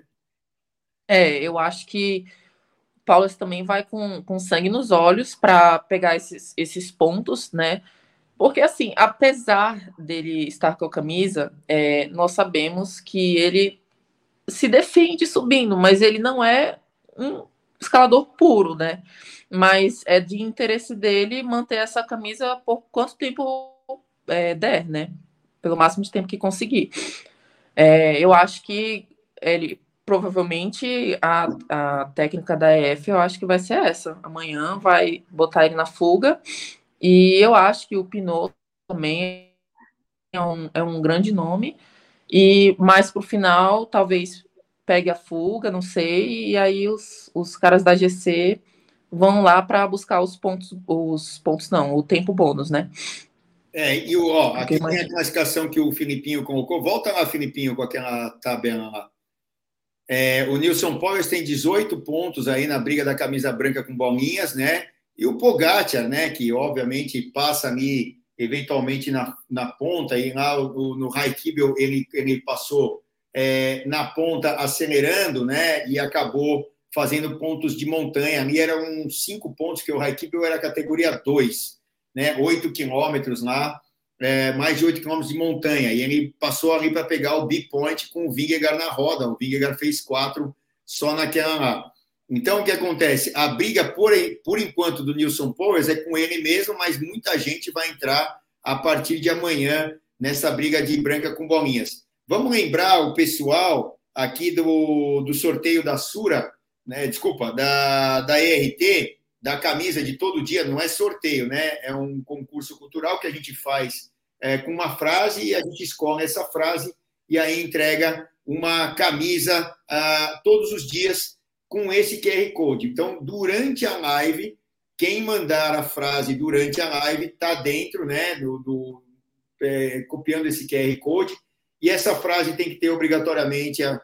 É, eu acho que o Paulo também vai com, com sangue nos olhos para pegar esses, esses pontos, né? Porque, assim, apesar dele estar com a camisa, é, nós sabemos que ele se defende subindo, mas ele não é um escalador puro, né? mas é de interesse dele manter essa camisa por quanto tempo é, der, né? Pelo máximo de tempo que conseguir. É, eu acho que ele provavelmente a, a técnica da EF eu acho que vai ser essa. Amanhã vai botar ele na fuga e eu acho que o Pinot também é um, é um grande nome. E mais pro final, talvez pegue a fuga, não sei, e aí os, os caras da GC vão lá para buscar os pontos, os pontos não, o tempo bônus, né? É, e o, ó, aqui tem a classificação que o Filipinho colocou. Volta lá, Filipinho, com aquela tabela lá. É, o Nilson Powers tem 18 pontos aí na briga da camisa branca com bolinhas, né? E o Pogacar, né? Que obviamente passa ali eventualmente na, na ponta, e lá no, Kibble ele, ele passou é, na ponta acelerando, né? E acabou fazendo pontos de montanha. Ali eram cinco pontos, que o Raikibel era categoria 2, né? Oito quilômetros lá, é, mais de oito quilômetros de montanha. E ele passou ali para pegar o Big Point com o Vingegaard na roda. O Vingegaard fez quatro só naquela lá. Então, o que acontece? A briga, por, por enquanto, do Nilson Powers é com ele mesmo, mas muita gente vai entrar a partir de amanhã nessa briga de branca com bolinhas. Vamos lembrar o pessoal aqui do, do sorteio da Sura, né, desculpa, da, da ERT, da camisa de todo dia, não é sorteio, né? É um concurso cultural que a gente faz é, com uma frase e a gente escolhe essa frase e aí entrega uma camisa ah, todos os dias com esse QR Code. Então, durante a live, quem mandar a frase durante a live está dentro, né, do, do é, copiando esse QR Code e essa frase tem que ter obrigatoriamente a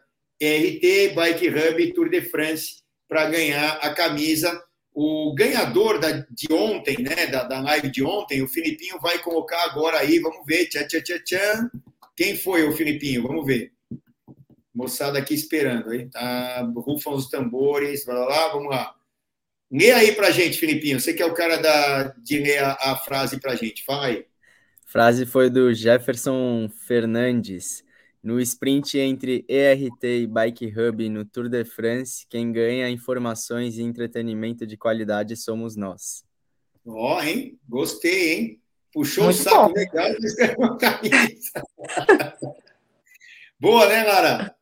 RT, Bike Hub Tour de France para ganhar a camisa. O ganhador da, de ontem, né, da, da live de ontem, o Filipinho vai colocar agora aí, vamos ver. Tchá, tchá, tchá, tchá. Quem foi o Filipinho? Vamos ver. Moçada aqui esperando, hein? Tá, rufam os tambores, blá, blá, blá, vamos lá. Lê aí pra gente, Filipinho. Você que é o cara da, de ler a, a frase pra gente. Fala aí. Frase foi do Jefferson Fernandes. No sprint entre ERT e Bike Hub no Tour de France, quem ganha informações e entretenimento de qualidade somos nós. Ó, oh, hein? Gostei, hein? Puxou Muito o saco bom. legal e escreveu uma camisa. Boa, né, Lara?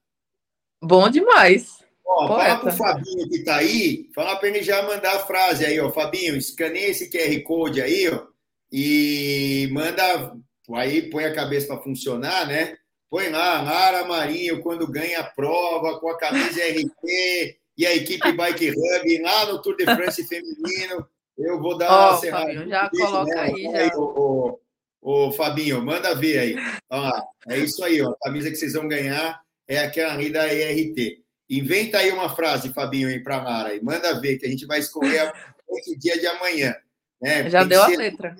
Bom demais. Ó, fala pro Fabinho que tá aí, fala para ele já mandar a frase aí, ó. Fabinho, escaneia esse QR Code aí, ó, e manda. Aí põe a cabeça para funcionar, né? Põe lá, Lara Marinho, quando ganha a prova, com a camisa RT e a equipe Bike Hub, lá no Tour de France feminino. Eu vou dar oh, uma Fabinho, já coloca né? aí. Já. o, o, o, Fabinho, manda ver aí. Ó, é isso aí, ó. A camisa que vocês vão ganhar é aquela ali da ERT. Inventa aí uma frase, Fabinho, aí para Lara. E manda ver, que a gente vai escolher esse dia de amanhã. Né? Já Tem deu a letra.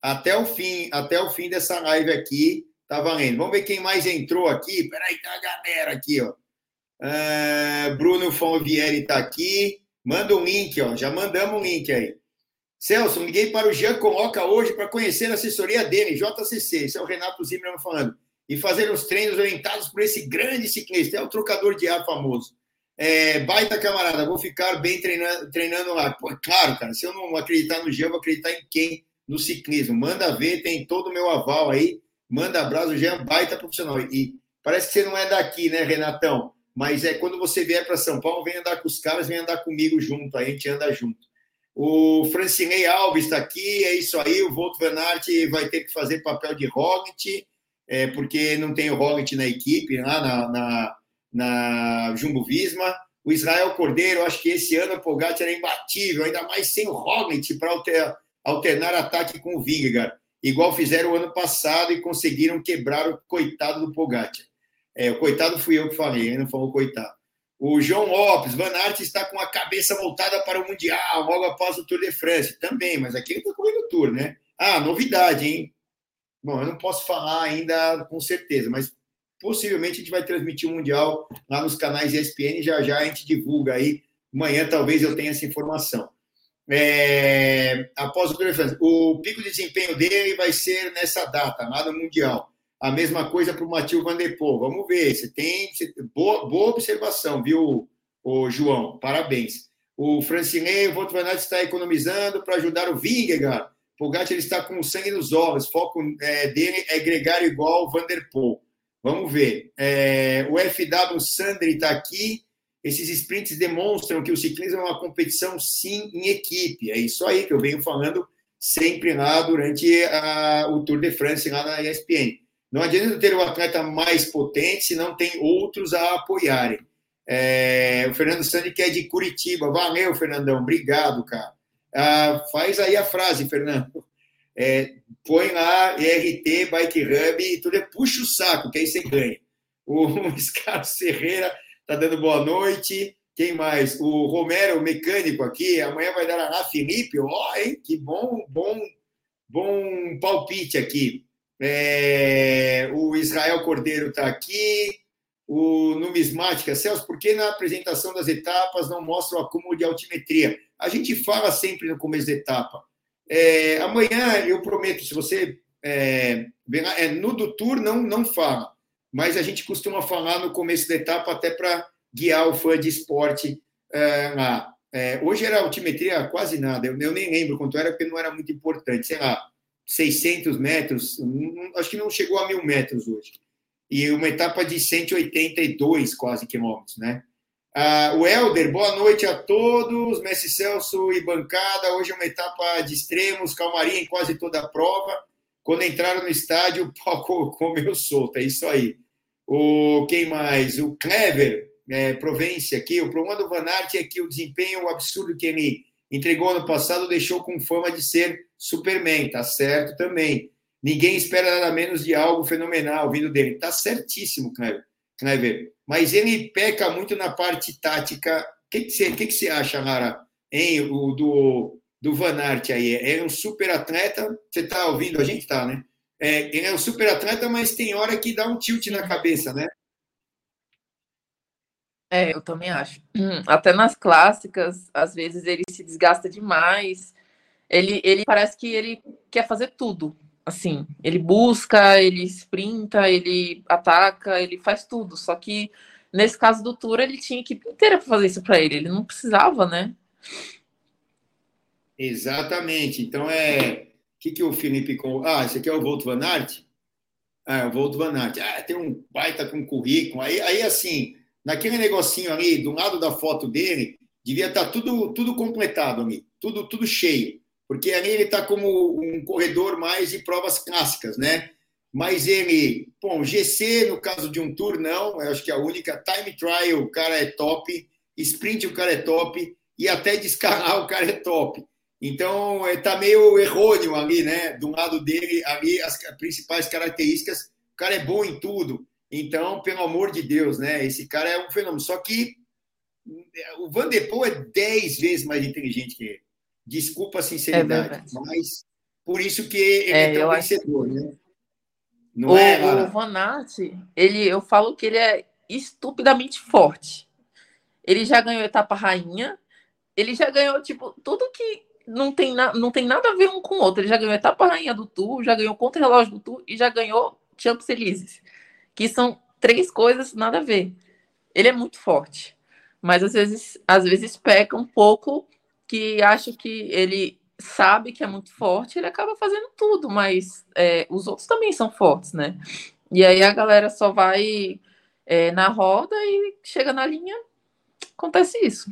Até o fim, até o fim dessa live aqui Tá valendo. Vamos ver quem mais entrou aqui. Peraí, tá a galera aqui, ó. Uh, Bruno Fonvieri está aqui. Manda um link, ó. Já mandamos um link aí. Celso, liguei para o Jean Coloca hoje para conhecer a assessoria dele, JCC. Esse é o Renato Zimmermann falando. E fazer os treinos orientados por esse grande ciclista. É o trocador de ar famoso. É, baita camarada, vou ficar bem treinando, treinando lá. Pô, claro, cara, se eu não acreditar no Jean, eu vou acreditar em quem? No ciclismo. Manda ver, tem todo o meu aval aí. Manda abraço, Jean é baita profissional. E parece que você não é daqui, né, Renatão? Mas é quando você vier para São Paulo, vem andar com os caras, vem andar comigo junto, a gente anda junto. O Francinei Alves está aqui, é isso aí. O Volto Van Aert vai ter que fazer papel de Roglic, é, porque não tem o Roglic na equipe, lá na, na, na Jumbo Visma. O Israel Cordeiro, acho que esse ano o Pogacar era imbatível, ainda mais sem o Roglic para alternar ataque com o Vingegaard, igual fizeram o ano passado e conseguiram quebrar o coitado do Pogacar. É, o coitado fui eu que falei, ele não falou coitado. O João Lopes, Van Aert está com a cabeça voltada para o Mundial, logo após o Tour de France. Também, mas aqui ele está correndo o Tour, né? Ah, novidade, hein? Bom, eu não posso falar ainda com certeza, mas possivelmente a gente vai transmitir o Mundial lá nos canais ESPN, já já a gente divulga aí. Amanhã talvez eu tenha essa informação. É, após o Tour o pico de desempenho dele vai ser nessa data, lá no Mundial. A mesma coisa para o Matheus Van. Vamos ver. Você tem você, boa, boa observação, viu, o João? Parabéns. O Francinei, o Voto Van está economizando para ajudar o Vingegaard. Pogacar ele está com sangue nos olhos. O foco é, dele é gregário igual o Van Der Poel. Vamos ver. É, o FW Sandri está aqui. Esses sprints demonstram que o ciclismo é uma competição, sim, em equipe. É isso aí que eu venho falando sempre lá durante a, o Tour de France, lá na ESPN. Não adianta ter um atleta mais potente se não tem outros a apoiarem. É, o Fernando Sandi que é de Curitiba. Valeu, Fernandão. Obrigado, cara. Ah, faz aí a frase, Fernando. É, põe lá ERT, Bike Hub e tudo. Puxa o saco, que aí você ganha. O Carlos Ferreira tá dando boa noite. Quem mais? O Romero, mecânico aqui. Amanhã vai dar a Felipe. Ó, oh, hein? Que bom, bom, bom palpite aqui. É, o Israel Cordeiro está aqui. O Numismática, Celso, por que na apresentação das etapas não mostra o acúmulo de altimetria? A gente fala sempre no começo da etapa. É, amanhã, eu prometo, se você é, é, no do tour não, não fala, mas a gente costuma falar no começo da etapa até para guiar o fã de esporte é, lá. É, hoje era altimetria quase nada, eu, eu, nem lembro quanto era, porque não era muito importante, sei lá, 600 metros, acho que não chegou a mil metros hoje. E uma etapa de 182 quase quilômetros, né? Ah, o Helder, boa noite a todos, Messi Celso e bancada. Hoje é uma etapa de extremos, calmaria em quase toda a prova. Quando entraram no estádio, o palco comeu solto, é isso aí. O, quem mais? O Clever, é, Provência aqui. O problema do Van Aert é que o desempenho absurdo que ele entregou ano passado deixou com fama de ser Superman, tá certo também. Ninguém espera nada menos de algo fenomenal vindo dele. Tá certíssimo, Kleber. Mas ele peca muito na parte tática. O que, que, você, que, que você acha, Lara, hein, o, do, do Van Aert aí? É um super atleta. Você tá ouvindo a gente? Tá, né? É, ele é um super atleta, mas tem hora que dá um tilt na cabeça, né? É, eu também acho. Até nas clássicas, às vezes ele se desgasta demais ele, ele parece que ele quer fazer tudo. Assim, ele busca, ele sprinta, ele ataca, ele faz tudo. Só que nesse caso do Tour, ele tinha equipe inteira para fazer isso para ele. Ele não precisava, né? Exatamente. Então é. O que, que o Felipe. Ah, esse aqui é o Volto Van Aert? Ah, é o Volto Van Aert. Ah, tem um baita com currículo. Aí, aí, assim, naquele negocinho ali, do lado da foto dele, devia estar tá tudo, tudo completado ali, tudo, tudo cheio porque ali ele está como um corredor mais de provas clássicas, né? Mas ele, bom, GC no caso de um tour não, eu acho que a única time trial o cara é top, sprint o cara é top e até descarrar o cara é top. Então está meio errôneo ali, né? Do lado dele ali as principais características, o cara é bom em tudo. Então, pelo amor de Deus, né? Esse cara é um fenômeno. Só que o Van der Poel é 10 vezes mais inteligente que ele. Desculpa a sinceridade, é mas por isso que ele é, é tão vencedor, né? Não o, é? O Van Aert, ele, eu falo que ele é estupidamente forte. Ele já ganhou etapa rainha, ele já ganhou, tipo, tudo que não tem, na, não tem nada a ver um com o outro. Ele já ganhou etapa rainha do Tour, já ganhou contra-relógio do Tour e já ganhou Champs-Élysées, que são três coisas nada a ver. Ele é muito forte, mas às vezes, às vezes peca um pouco que acho que ele sabe que é muito forte, ele acaba fazendo tudo, mas é, os outros também são fortes, né? E aí a galera só vai é, na roda e chega na linha, acontece isso.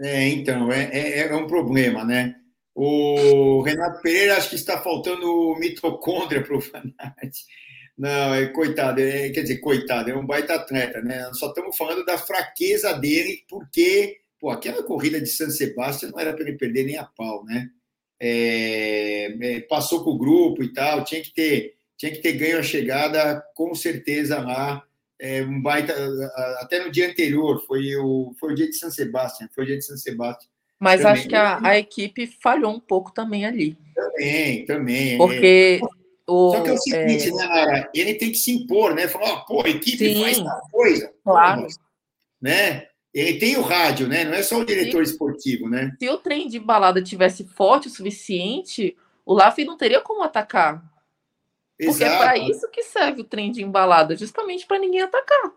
É, então, é, é, é um problema, né? O Renato Pereira acho que está faltando mitocôndria para o Fanati. Não, é coitado, é, quer dizer, coitado, é um baita atleta, né? Só estamos falando da fraqueza dele, porque, pô, aquela corrida de San Sebastião não era para ele perder nem a pau, né? É, é, passou com o grupo e tal, tinha que ter, tinha que ter ganho a chegada, com certeza lá é, um baita, até no dia anterior, foi o, foi o dia de São Sebastião, foi o dia de São Sebastião. Mas também. acho que a, a, equipe falhou um pouco também ali. Também, também. É. Porque é. o, Só que é o seguinte, é... né? Ele tem que se impor, né? Falar, oh, pô, a equipe Sim, faz tal coisa. Claro. né? Ele tem o rádio, né? Não é só o diretor esportivo, né? Se o trem de balada tivesse forte o suficiente, o Laf não teria como atacar. Porque é para isso que serve o trem de embalada, justamente para ninguém atacar.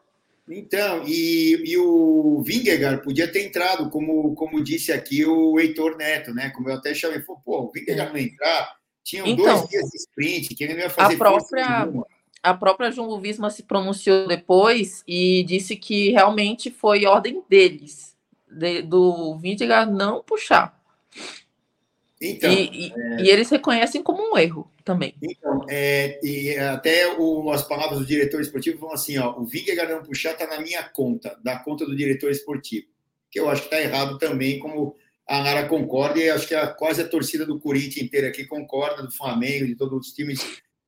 Então, e, e o Vingegaard podia ter entrado, como, como disse aqui o Heitor Neto, né? Como eu até chamei, falou, pô, o Vingegaard não entrar, tinham então, dois dias de sprint, que ele não ia fazer a própria A própria João Visma se pronunciou depois e disse que realmente foi ordem deles, de, do Vingegaard não puxar. Então, e, é... e, eles reconhecem como um erro também. Então, é, e até o, as palavras do diretor esportivo vão assim: ó, o Vingegaard não puxar está na minha conta, da conta do diretor esportivo. Que eu acho que está errado também, como a Lara concorda, e acho que a, quase a torcida do Corinthians inteira aqui concorda, do Flamengo, de todos os times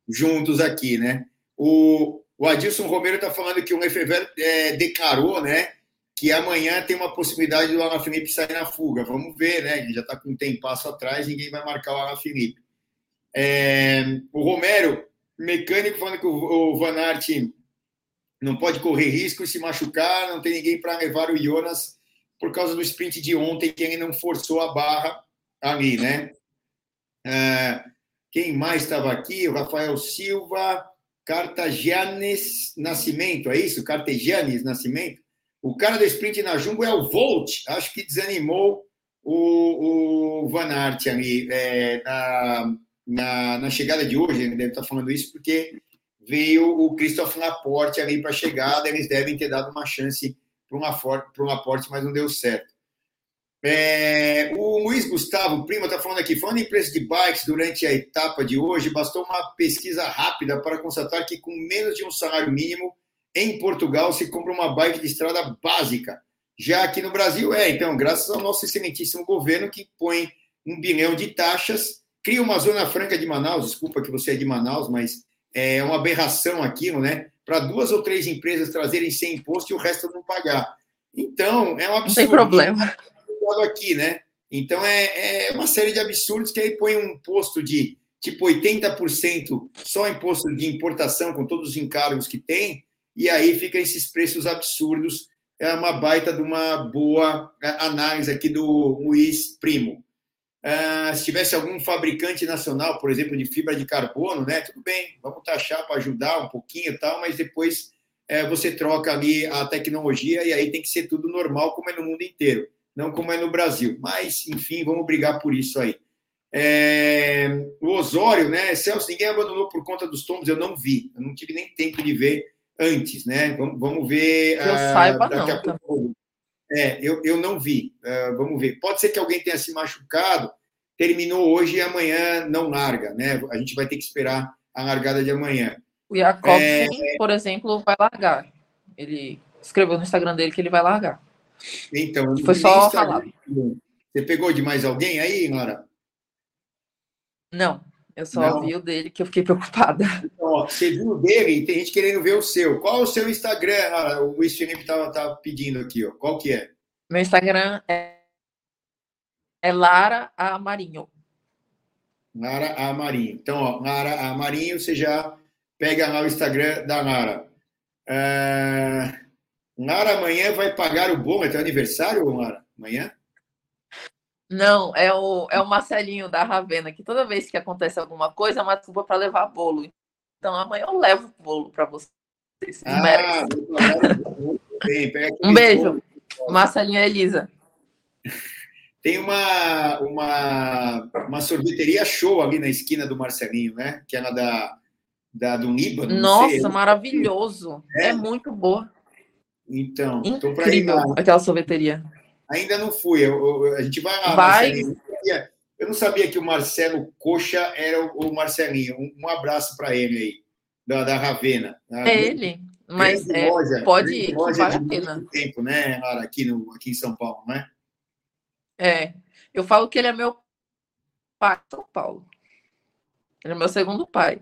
juntos aqui, né? O, o Adilson Romero está falando que o Lefebvre é, declarou, né? que amanhã tem uma possibilidade do Alan Felipe sair na fuga. Vamos ver, né? Ele já está com um tempo passo atrás, ninguém vai marcar o Alan Felipe. É, o Romero, mecânico, falando que o, Van Aert não pode correr risco e se machucar, não tem ninguém para levar o Jonas por causa do sprint de ontem, que ele não forçou a barra ali, né? É, quem mais estava aqui? O Rafael Silva, Cartagianes Nascimento, é isso? Cartagianes Nascimento? O cara do sprint na Jumbo é o Volt, acho que desanimou o, o Van Aert ali é, na, na, na, chegada de hoje, ele deve estar falando isso porque veio o Christophe Laporte ali para a chegada, eles devem ter dado uma chance para um Laporte, mas não deu certo. É, o Luiz Gustavo Prima está falando aqui, falando em preço de bikes durante a etapa de hoje, bastou uma pesquisa rápida para constatar que com menos de um salário mínimo em Portugal se compra uma bike de estrada básica. Já aqui no Brasil é, então, graças ao nosso excelentíssimo governo que põe um bilhão de taxas, cria uma zona franca de Manaus, desculpa que você é de Manaus, mas é uma aberração aquilo, né? Para duas ou três empresas trazerem sem imposto e o resto não pagar. Então, é um absurdo. Não tem problema. Aqui, né? Então, é, é uma série de absurdos que aí põe um imposto de tipo 80% só imposto de importação, com todos os encargos que tem, e aí fica esses preços absurdos. É uma baita de uma boa é, análise aqui do Luiz Primo. Uh, se tivesse algum fabricante nacional, por exemplo, de fibra de carbono, né? Tudo bem, vamos taxar para ajudar um pouquinho e tal, mas depois é, você troca ali a tecnologia e aí tem que ser tudo normal, como é no mundo inteiro, não como é no Brasil. Mas, enfim, vamos brigar por isso aí. É, o Osório, né? Celso, ninguém abandonou por conta dos tombos, eu não vi, eu não tive nem tempo de ver antes, né? Vamos, vamos ver. Eu uh, saiba daqui não, a pouco. É, eu, eu não vi. Uh, vamos ver. Pode ser que alguém tenha se machucado, terminou hoje e amanhã não larga, né? A gente vai ter que esperar a largada de amanhã. O Jacobsen, é, por exemplo, vai largar. Ele escreveu no Instagram dele que ele vai largar. Então, foi só falado. Você pegou de mais alguém aí, Nora? Não. Eu só Não. vi o dele que eu fiquei preocupada. Então, ó, você viu o dele e tem gente querendo ver o seu. Qual é o seu Instagram? Ah, o Felipe estava tá pedindo aqui, ó. Qual que é? Meu Instagram é, é Lara Amarinho. Lara Amarinho. Então, ó, Lara Amarinho, você já pega lá o Instagram da Nara. Uh, Nara amanhã vai pagar o bolo. É teu aniversário, Nara? Amanhã? Não, é o, é o Marcelinho da Ravena, que toda vez que acontece alguma coisa, é uma desculpa para levar bolo. Então amanhã eu levo o bolo para vocês. Ah, bem, um beijo, Marcelinho e Elisa. Tem uma, uma, uma sorveteria show ali na esquina do Marcelinho, né? Que é na da, da do Líbano. Nossa, sei. maravilhoso. É? é? muito boa. Então, incrível aquela sorveteria. Ainda não fui. Eu, eu, a gente vai lá. Vai. Eu não sabia que o Marcelo Coxa era o, Marcelinho. Um, abraço para ele aí, da, da Ravena. É ele. Mas é, loja, pode ir, loja vale a pena. tempo, né, Lara, aqui, no, aqui em São Paulo, né? É. Eu falo que ele é meu pai de São Paulo. Ele é meu segundo pai.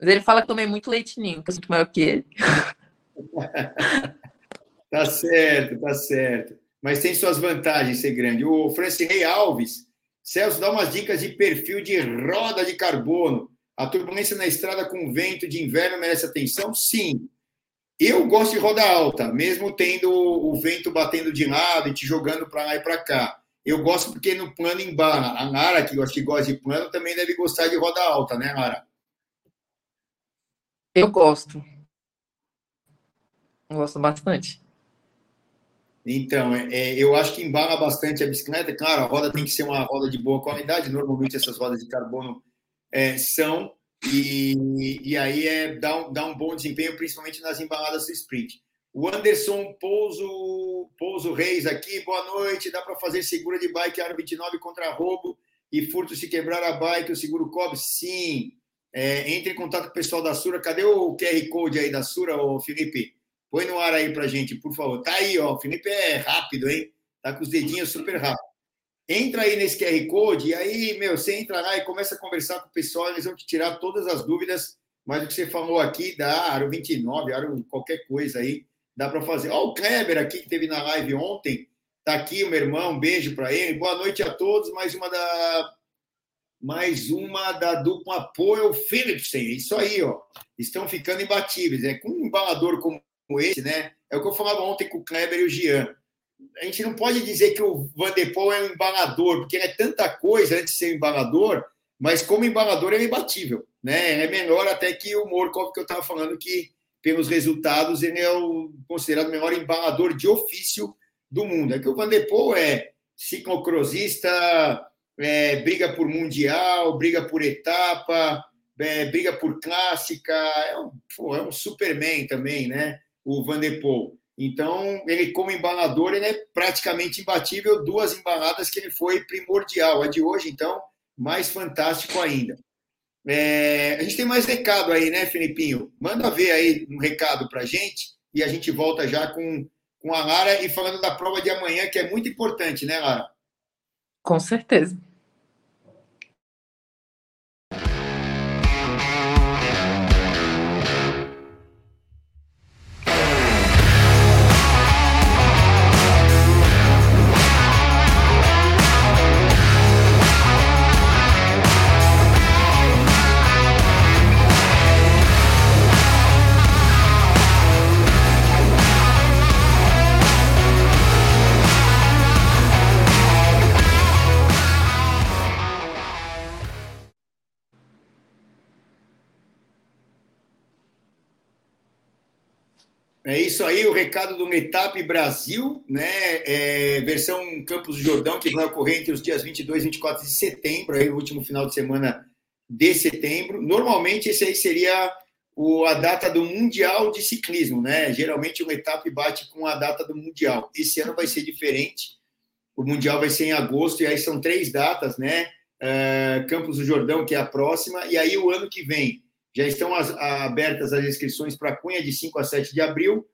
Mas ele fala que tomei muito leitinho, que eu muito maior que ele. tá certo, tá certo. Mas tem suas vantagens ser grande. O Francis Rey Alves, Celso, dá umas dicas de perfil de roda de carbono. A turbulência na estrada com vento de inverno merece atenção? Sim. Eu gosto de roda alta, mesmo tendo o vento batendo de lado e te jogando para lá e para cá. Eu gosto porque no plano embala. A Nara, que eu acho que gosta de plano, também deve gostar de roda alta, né, Nara? Eu gosto. Gosto bastante. Então, é, é, eu acho que embala bastante a bicicleta. Claro, a roda tem que ser uma roda de boa qualidade. Normalmente essas rodas de carbono é, são, e, e aí é, dá, um, dá um bom desempenho, principalmente nas embaladas sprint. O Anderson Pouso, Pouso Reis aqui, boa noite. Dá para fazer segura de bike aro 29 contra roubo e furto se quebrar a bike, o seguro cobre? Sim. É, entre em contato com o pessoal da Sura. Cadê o QR Code aí da Sura, ô Felipe? Põe no ar aí pra gente, por favor. Tá aí, ó. O Felipe é rápido, hein? Tá com os dedinhos super rápido. Entra aí nesse QR Code e aí, meu, você entra lá e começa a conversar com o pessoal, eles vão te tirar todas as dúvidas, mas o que você falou aqui da Aro 29, Aro qualquer coisa aí, dá para fazer. Ó, o Kleber aqui que teve na live ontem, tá aqui o meu irmão, um beijo para ele. Boa noite a todos, mais uma da mais uma da dupla apoio Philipsen. Isso aí, ó. Estão ficando imbatíveis, é Com um embalador como esse, né? É o que eu falava ontem com o Kleber e o Gian a gente não pode dizer que o Van Poel é um embalador, porque ele é tanta coisa antes de ser um embalador, mas como embalador ele é imbatível, né? É melhor até que o Morkov que eu estava falando que pelos resultados ele é o considerado o melhor embalador de ofício do mundo. É que o Van Poel é ciclocrossista, é, briga por mundial, briga por etapa, é, briga por clássica, é um, pô, é um Superman também, né? O Van de Poel. Então, ele como embalador, ele é praticamente imbatível. Duas embaladas que ele foi primordial. A de hoje, então, mais fantástico ainda. É, a gente tem mais recado aí, né, Felipinho? Manda ver aí um recado para gente e a gente volta já com, com a Lara e falando da prova de amanhã, que é muito importante, né, Lara? Com certeza. É isso aí, o recado do Metap Brasil, né? É, versão Campos do Jordão, que vai ocorrer entre os dias 22 e 24 de setembro, aí, o último final de semana de setembro. Normalmente, esse aí seria o, a data do Mundial de Ciclismo, né? Geralmente, o Metap bate com a data do Mundial. Esse ano vai ser diferente. O Mundial vai ser em agosto, e aí são três datas, né? Uh, Campos do Jordão, que é a próxima, e aí o ano que vem já estão as, abertas as inscrições para Cunha de 5 a 7 de abril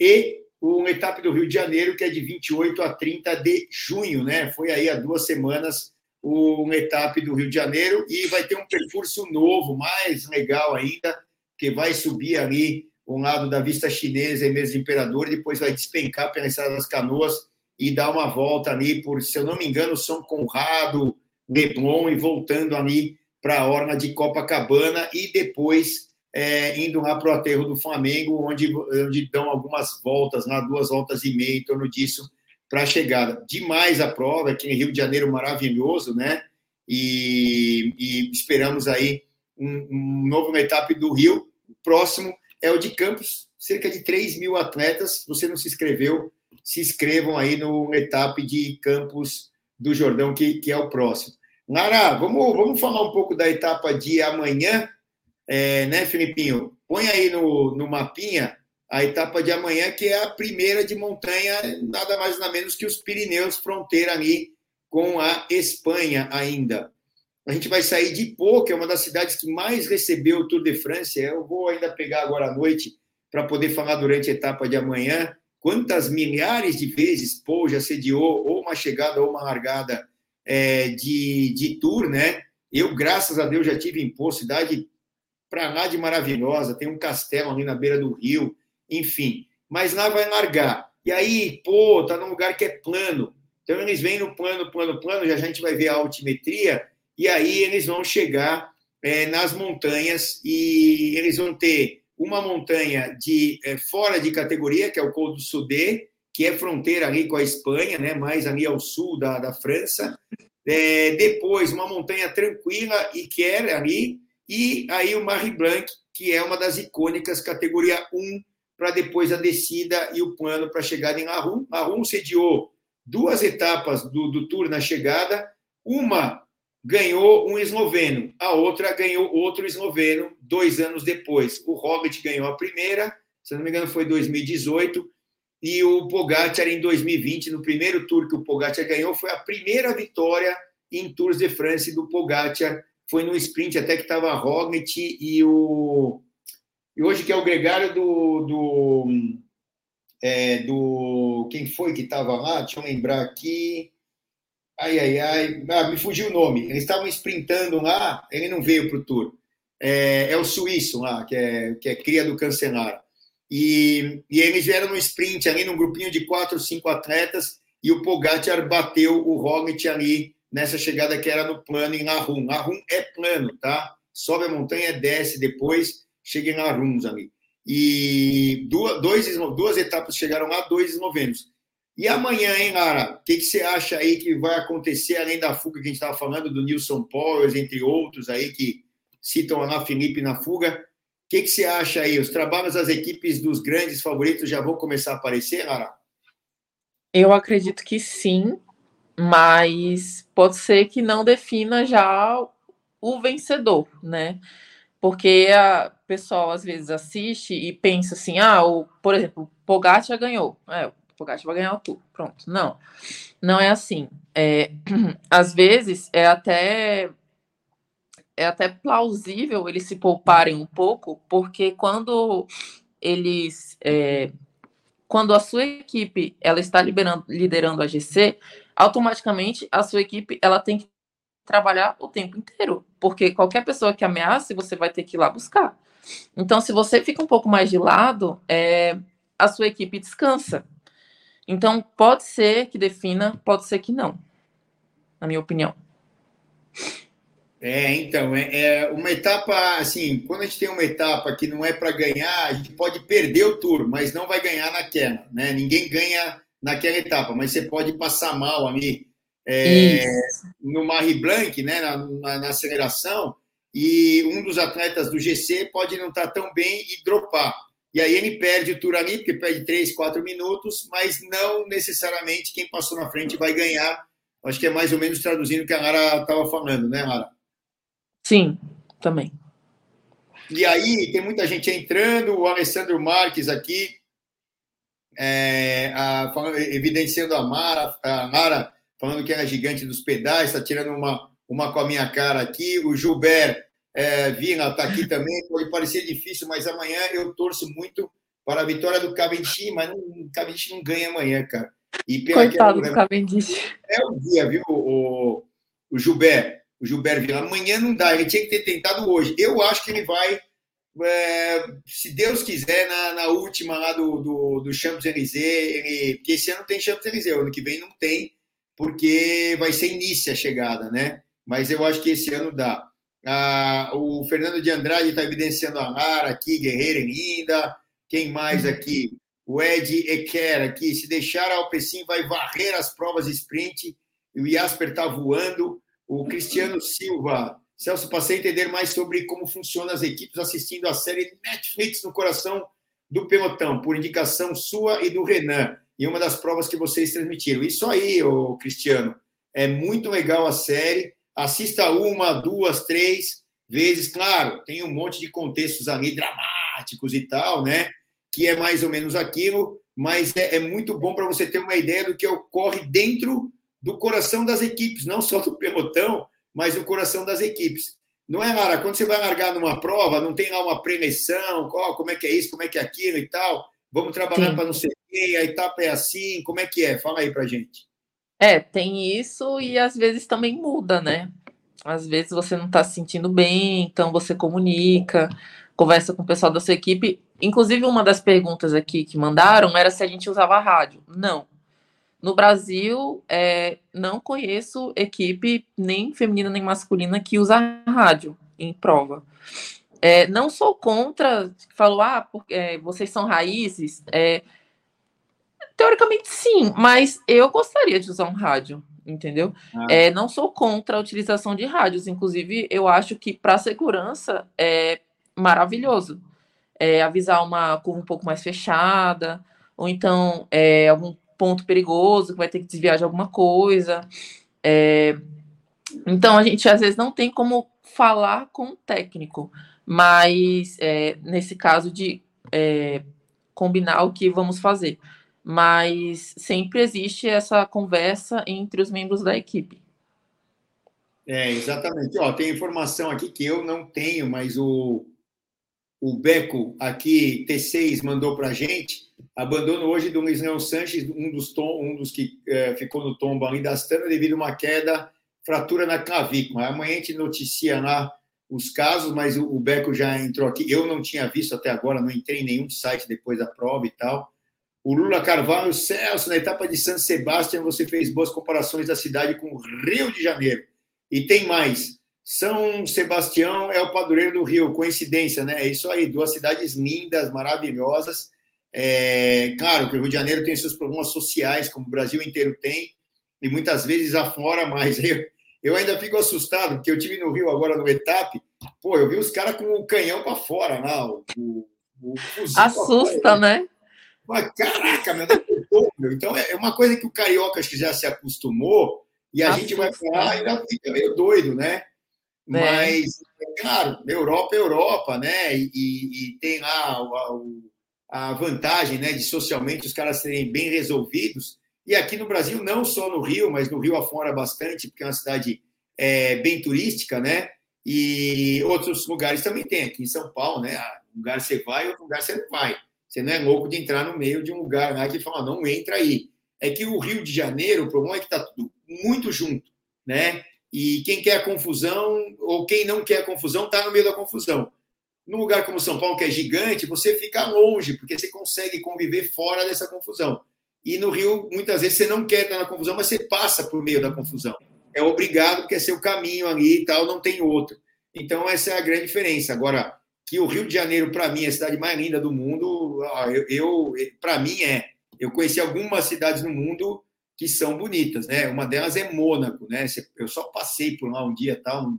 e o etapa do Rio de Janeiro, que é de 28 a 30 de junho, né? Foi aí há duas semanas o etapa do Rio de Janeiro e vai ter um percurso novo, mais legal ainda, que vai subir ali um lado da Vista Chinesa e Mesa do Imperador, depois vai despencar pela Estrada das Canoas e dar uma volta ali por, se eu não me engano, São Conrado, Leblon e voltando ali para a Orla de Copacabana e depois é, indo lá para o aterro do Flamengo, onde, onde dão algumas voltas, lá, duas voltas e meia em torno disso, para a chegada. Demais a prova, aqui em Rio de Janeiro maravilhoso, né? E, e esperamos aí um, um novo etapa do Rio. O próximo é o de Campos, cerca de 3 mil atletas. Você não se inscreveu, se inscrevam aí no etapa de Campos do Jordão, que, que é o próximo. Nara, vamos, vamos falar um pouco da etapa de amanhã, é, né, Filipinho? Põe aí no, no mapinha a etapa de amanhã, que é a primeira de montanha, nada mais nada menos que os Pirineus, fronteira ali com a Espanha ainda. A gente vai sair de Pô, que é uma das cidades que mais recebeu o Tour de France. Eu vou ainda pegar agora à noite para poder falar durante a etapa de amanhã quantas milhares de vezes Pô já sediou ou uma chegada ou uma largada é, de, de Tour, né? Eu, graças a Deus, já tive em Pô, cidade para lá de maravilhosa, tem um castelo ali na beira do rio, enfim. Mas lá vai largar. E aí, pô, tá num lugar que é plano. Então eles vêm no plano, plano, plano, já a gente vai ver a altimetria e aí eles vão chegar é, nas montanhas e eles vão ter uma montanha de é, fora de categoria, que é o Col do Sudê, que é fronteira ali com a Espanha, né, mais ali ao sul da, da França. É, depois, uma montanha tranquila e que é ali, e aí o Marie Blanc, que é uma das icônicas categoria 1, para depois a descida e o plano para a chegada em Larrum. Larrum sediou duas etapas do, do Tour na chegada, uma ganhou um esloveno, a outra ganhou outro esloveno dois anos depois. O Roglic ganhou a primeira, se não me engano foi 2018, e o Pogacar em 2020, no primeiro Tour que o Pogacar ganhou, foi a primeira vitória em Tours de France do Pogacar, foi no sprint até que estava Roglic e o e hoje que é o gregário do do, é, do quem foi que estava lá? Deixa eu lembrar aqui. Ai, ai, ai. Ah, me fugiu o nome. Eles estavam sprintando lá, ele não veio para o Tour. É, é, o suíço lá, que é, que é cria do Cancelar. E, e eles vieram no sprint ali, num grupinho de quatro, cinco atletas, e o Pogacar bateu o Roglic ali nessa chegada que era no plano em Lahrum. Lahrum é plano, tá? Sobe a montanha, desce depois, chega em Lahrum ali. E duas, dois, duas etapas chegaram lá, dois eslovenos. E amanhã, hein, Lara? O que, que, você acha aí que vai acontecer, além da fuga que a gente estava falando, do Nilson Powers, entre outros aí que citam lá Felipe na fuga? O que, que você acha aí? Os trabalhos das equipes dos grandes favoritos já vão começar a aparecer, Lara? Eu acredito que sim, mas pode ser que não defina já o vencedor, né? Porque a pessoal às vezes assiste e pensa assim, ah, o, por exemplo, o Pogacar ganhou. É, Pogacar vai ganhar o tour. Pronto. Não. Não é assim. É, às vezes é até é até plausível eles se pouparem um pouco, porque quando eles é, quando a sua equipe ela está liderando a GC, automaticamente a sua equipe ela tem que trabalhar o tempo inteiro, porque qualquer pessoa que ameace você vai ter que ir lá buscar. Então, se você fica um pouco mais de lado, é, a sua equipe descansa. Então, pode ser que defina, pode ser que não, na minha opinião. É, então, é, é, uma etapa, assim, quando a gente tem uma etapa que não é para ganhar, a gente pode perder o tour, mas não vai ganhar naquela, né? Ninguém ganha naquela etapa, mas você pode passar mal ali é, no Marie Blanc, né, na, na, na, aceleração, e um dos atletas do GC pode não estar tão bem e dropar. E aí ele perde o tour ali, porque perde 3, 4 minutos, mas não necessariamente quem passou na frente vai ganhar. Acho que é mais ou menos traduzindo o que a Lara estava falando, né, Lara? Sim, também. E aí, tem muita gente entrando, o Alessandro Marques aqui, é, a, falando, evidenciando a Mara, a Mara falando que era gigante dos pedais, está tirando uma, uma com a minha cara aqui. O Gilbert é, Vina está aqui também, pode parecer difícil, mas amanhã eu torço muito para a vitória do Cavendish, mas não, o Cavendish não ganha amanhã, cara. E Coitado do Cavendish. É o dia, viu, o, o Gilbert, o Gilbert Vila. Amanhã não dá, ele tinha que ter tentado hoje. Eu acho que ele vai, é, se Deus quiser, na, na última lá do, do, do Champs-Élysées, ele, porque esse ano tem Champs-Élysées, ano que vem não tem, porque vai ser início a chegada, né? Mas eu acho que esse ano dá. Ah, o Fernando de Andrade está evidenciando a Lara aqui, guerreira linda. Quem mais aqui? O Ed Eker aqui. Se deixar a Alpecin, vai varrer as provas sprint. O Jasper está voando. O Cristiano Silva. Celso, passei a entender mais sobre como funcionam as equipes assistindo a série Netflix no coração do pelotão, por indicação sua e do Renan, em uma das provas que vocês transmitiram. Isso aí, ô Cristiano. É muito legal a série. Assista uma, duas, três vezes. Claro, tem um monte de contextos ali dramáticos e tal, né? Que é mais ou menos aquilo, mas é, é muito bom para você ter uma ideia do que ocorre dentro do coração das equipes, não só do pelotão, mas do coração das equipes. Não é, Lara? Quando você vai largar numa prova, não tem lá uma preleção, oh, como é que é isso, como é que é aquilo e tal. Vamos trabalhar para não ser quem, a etapa é assim, como é que é? Fala aí para gente. É, tem isso e às vezes também muda, né? Às vezes você não está se sentindo bem, então você comunica, conversa com o pessoal da sua equipe. Inclusive, uma das perguntas aqui que mandaram era se a gente usava rádio. Não. No Brasil, é, não conheço equipe nem feminina nem masculina que usa rádio em prova. É, não sou contra, falou, ah, porque é, vocês são raízes. É, teoricamente, sim, mas eu gostaria de usar um rádio, entendeu? Ah. É, não sou contra a utilização de rádios, inclusive, eu acho que para segurança é maravilhoso. É, avisar uma curva um pouco mais fechada, ou então é, algum ponto perigoso, que vai ter que desviar de alguma coisa. É... Então, a gente às vezes não tem como falar com o técnico, mas é, nesse caso de é, combinar o que vamos fazer. Mas sempre existe essa conversa entre os membros da equipe. É, exatamente. Ó, tem informação aqui que eu não tenho, mas o, o Beco aqui, T6, mandou para a gente Abandono hoje do Luiz Leão Sanches, um dos, tom, um dos que é, ficou no tombo ali da Astana devido a uma queda, fratura na clavícula. Amanhã a gente noticia lá os casos, mas o, o Beco já entrou aqui. Eu não tinha visto até agora, não entrei em nenhum site depois da prova e tal. O Lula Carvalho, Celso, na etapa de San Sebastião, você fez boas comparações da cidade com o Rio de Janeiro. E tem mais. São Sebastião é o padroeiro do Rio, coincidência, né? É isso aí, duas cidades lindas, maravilhosas é, claro que o Rio de Janeiro tem seus problemas sociais, como o Brasil inteiro tem, e muitas vezes afora mais. Eu, eu ainda fico assustado, porque eu tive no Rio agora no Etap, pô, eu vi os caras com o canhão para fora, não, o, o, Assusta, né? Mas, caraca, meu Deus, Então é uma coisa que o carioca acho que já se acostumou, e a Assusta. gente vai falar e ainda fica meio doido, né? É. Mas, claro, Europa é Europa, né? E, e, tem lá o a vantagem né, de socialmente os caras serem bem resolvidos. E aqui no Brasil, não só no Rio, mas no Rio afora bastante, porque é uma cidade é, bem turística, né? E outros lugares também tem. Aqui em São Paulo, né? Um lugar você vai, outro lugar você não vai. Você não é louco de entrar no meio de um lugar lá que fala, não entra aí. É que o Rio de Janeiro, o problema é que está tudo muito junto, né? E quem quer confusão, ou quem não quer confusão, está no meio da confusão. Num lugar como São Paulo, que é gigante, você fica longe, porque você consegue conviver fora dessa confusão. E no Rio, muitas vezes, você não quer estar na confusão, mas você passa por meio da confusão. É obrigado, porque é seu caminho ali e tal, não tem outro. Então, essa é a grande diferença. Agora, que o Rio de Janeiro, para mim, é a cidade mais linda do mundo, eu, eu para mim, é. Eu conheci algumas cidades no mundo que são bonitas, né? Uma delas é Mônaco, né? Eu só passei por lá um dia, tal,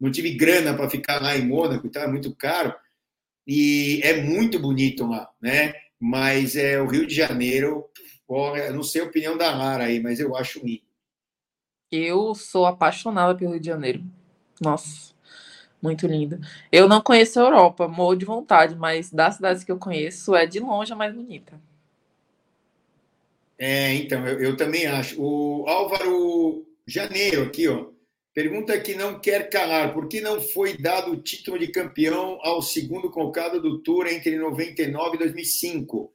não tive grana para ficar lá em Mônaco, então é muito caro. E é muito bonito lá, né? Mas é o Rio de Janeiro, olha, não sei a opinião da Lara aí, mas eu acho lindo. Eu sou apaixonada pelo Rio de Janeiro. Nossa, muito lindo. Eu não conheço a Europa, morro de vontade, mas das cidades que eu conheço, é de longe a mais bonita. É, então, eu, eu também acho. O Álvaro Janeiro aqui, ó. Pergunta que não quer calar: por que não foi dado o título de campeão ao segundo colocado do Tour entre 99 e 2005?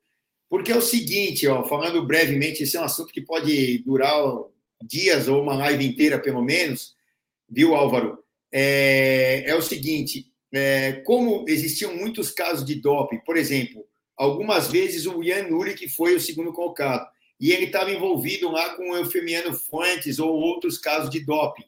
Porque é o seguinte, ó, falando brevemente, esse é um assunto que pode durar dias ou uma live inteira, pelo menos, viu, Álvaro? É, é o seguinte: é, como existiam muitos casos de doping, por exemplo, algumas vezes o Ian Nuri, que foi o segundo colocado, e ele estava envolvido lá com o Eufemiano Fuentes ou outros casos de doping.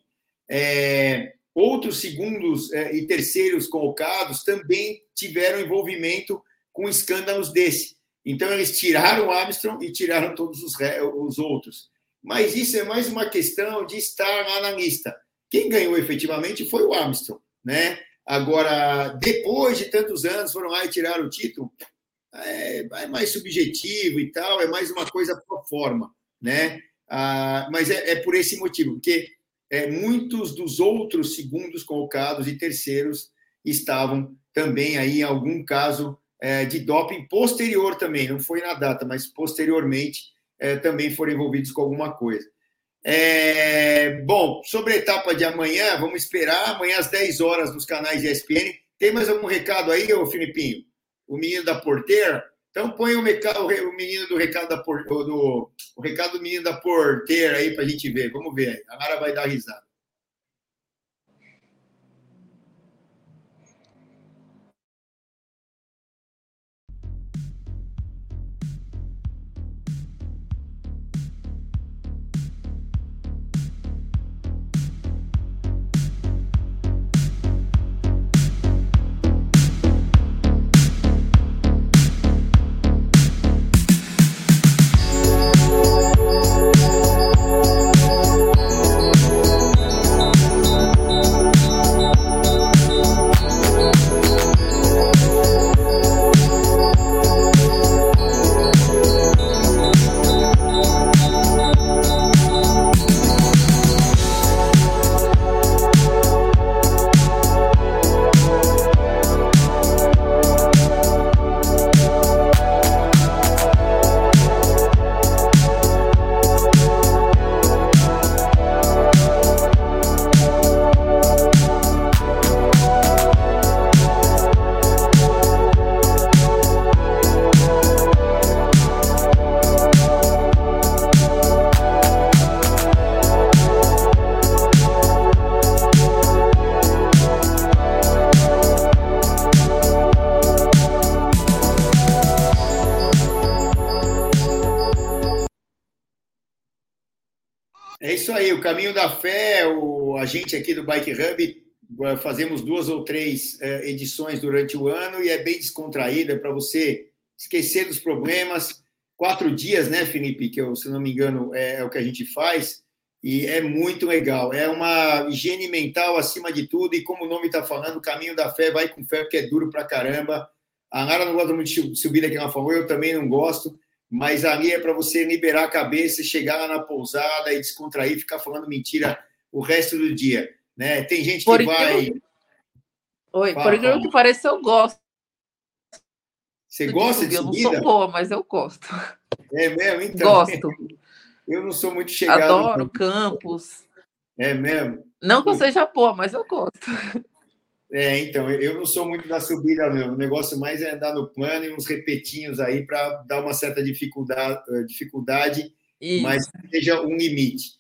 É, outros segundos é, e terceiros colocados também tiveram envolvimento com escândalos desse. Então, eles tiraram o Armstrong e tiraram todos os, os outros. Mas isso é mais uma questão de estar lá na lista. Quem ganhou efetivamente foi o Armstrong, né? Agora, depois de tantos anos, foram lá e tiraram o título. É, é mais subjetivo e tal, é mais uma coisa por forma, né? Ah, mas é, é, por esse motivo, porque é, muitos dos outros segundos colocados e terceiros estavam também aí em algum caso é, de doping posterior também, não foi na data, mas posteriormente é, também foram envolvidos com alguma coisa. É, bom, sobre a etapa de amanhã, vamos esperar. Amanhã às 10 horas nos canais ESPN. Tem mais algum recado aí, ô Filipinho? O menino da porteira? Então põe o, o menino do recado da porteira, do, o recado do menino da porteira aí para a gente ver. Vamos ver. A Mara vai dar risada. Fazemos duas ou três é, edições durante o ano e é bem descontraída é para você esquecer dos problemas. Quatro dias, né, Felipe? Que eu, se não me engano é, é, o que a gente faz e é muito legal. É uma higiene mental acima de tudo e como o nome está falando, o caminho da fé vai com fé porque é duro para caramba. A Nara não gosta muito de subir aqui na favor, eu também não gosto mas ali é para você liberar a cabeça, chegar lá na pousada e descontrair, ficar falando mentira o resto do dia. Né? Tem gente que por vai. Oi, fala, por incrível que pareça, eu gosto. Você gosta de subida? Eu não sou boa, mas eu gosto. É mesmo? Então. Gosto. Eu não sou muito chegado. Adoro campos. É mesmo? Não que eu seja boa, mas eu gosto. É, então, eu não sou muito da subida, meu. O negócio mais é andar no plano e uns repetinhos aí para dar uma certa dificuldade, eh, dificuldade mas seja um limite.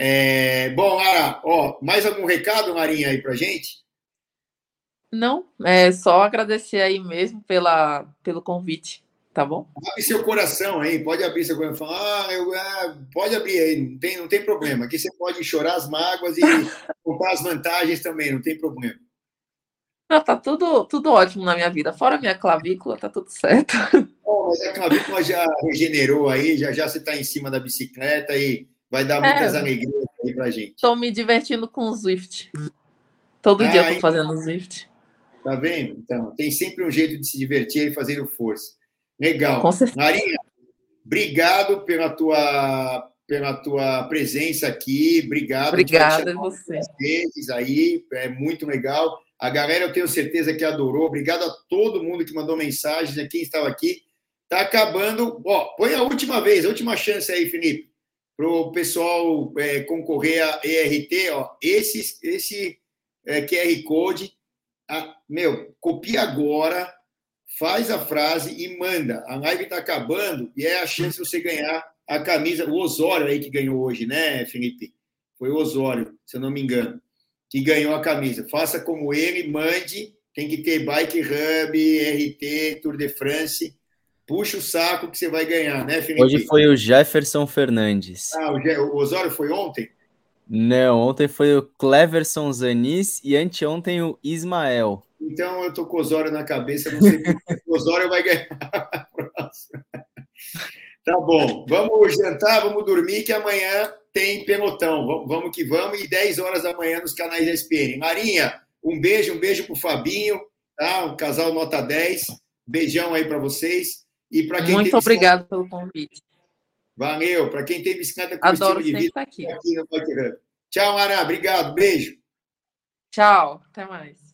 É, bom, Lara, ó, mais algum recado, Marinha, aí para gente? Não, é só agradecer aí mesmo pela, pelo convite, tá bom? Abre seu coração aí, pode abrir seu coração. Ah, eu, ah, pode abrir aí, não tem, não tem problema. Aqui você pode chorar as mágoas e contar as vantagens também, não tem problema. Não, tá tudo, tudo ótimo na minha vida. Fora minha clavícula, tá tudo certo. Oh, mas a clavícula já regenerou aí, já já você está em cima da bicicleta e vai dar muitas é, alegrias aí pra gente. Estou me divertindo com o Zwift. Todo ah, dia eu tô fazendo Zwift. Tá vendo? Então, tem sempre um jeito de se divertir e fazendo força. Legal. Marinha, obrigado pela tua, pela tua presença aqui. Obrigado. Obrigada a você. Vezes aí, é muito legal. A galera, eu tenho certeza que adorou. Obrigado a todo mundo que mandou mensagens, a quem estava aqui. Está acabando. Ó, põe a última vez, a última chance aí, Felipe, para o pessoal é, concorrer a ERT. Ó, esse esse é, QR Code, a, meu, copia agora, faz a frase e manda. A live está acabando e é a chance de você ganhar a camisa. O Osório aí que ganhou hoje, né, Felipe? Foi o Osório, se eu não me engano que ganhou a camisa. Faça como ele, mande. Tem que ter Bike Hub, RT, Tour de France. Puxa o saco que você vai ganhar, né, Felipe? Hoje foi o Jefferson Fernandes. Ah, o, Je o Osório foi ontem? Não, ontem foi o Cleverson Zanis e anteontem o Ismael. Então eu tô com o Osório na cabeça, não sei o Osório vai ganhar a próxima. Tá bom, vamos jantar, vamos dormir, que amanhã tem pelotão. Vamos que vamos, e 10 horas da manhã nos canais da SPN. Marinha, um beijo, um beijo pro Fabinho, tá? O casal nota 10. Beijão aí para vocês. E para quem Muito obrigado pelo convite. Valeu. Para quem tem bicicleta com Adoro estilo de vida, aqui. aqui no Tchau, Mara. Obrigado. Beijo. Tchau. Até mais.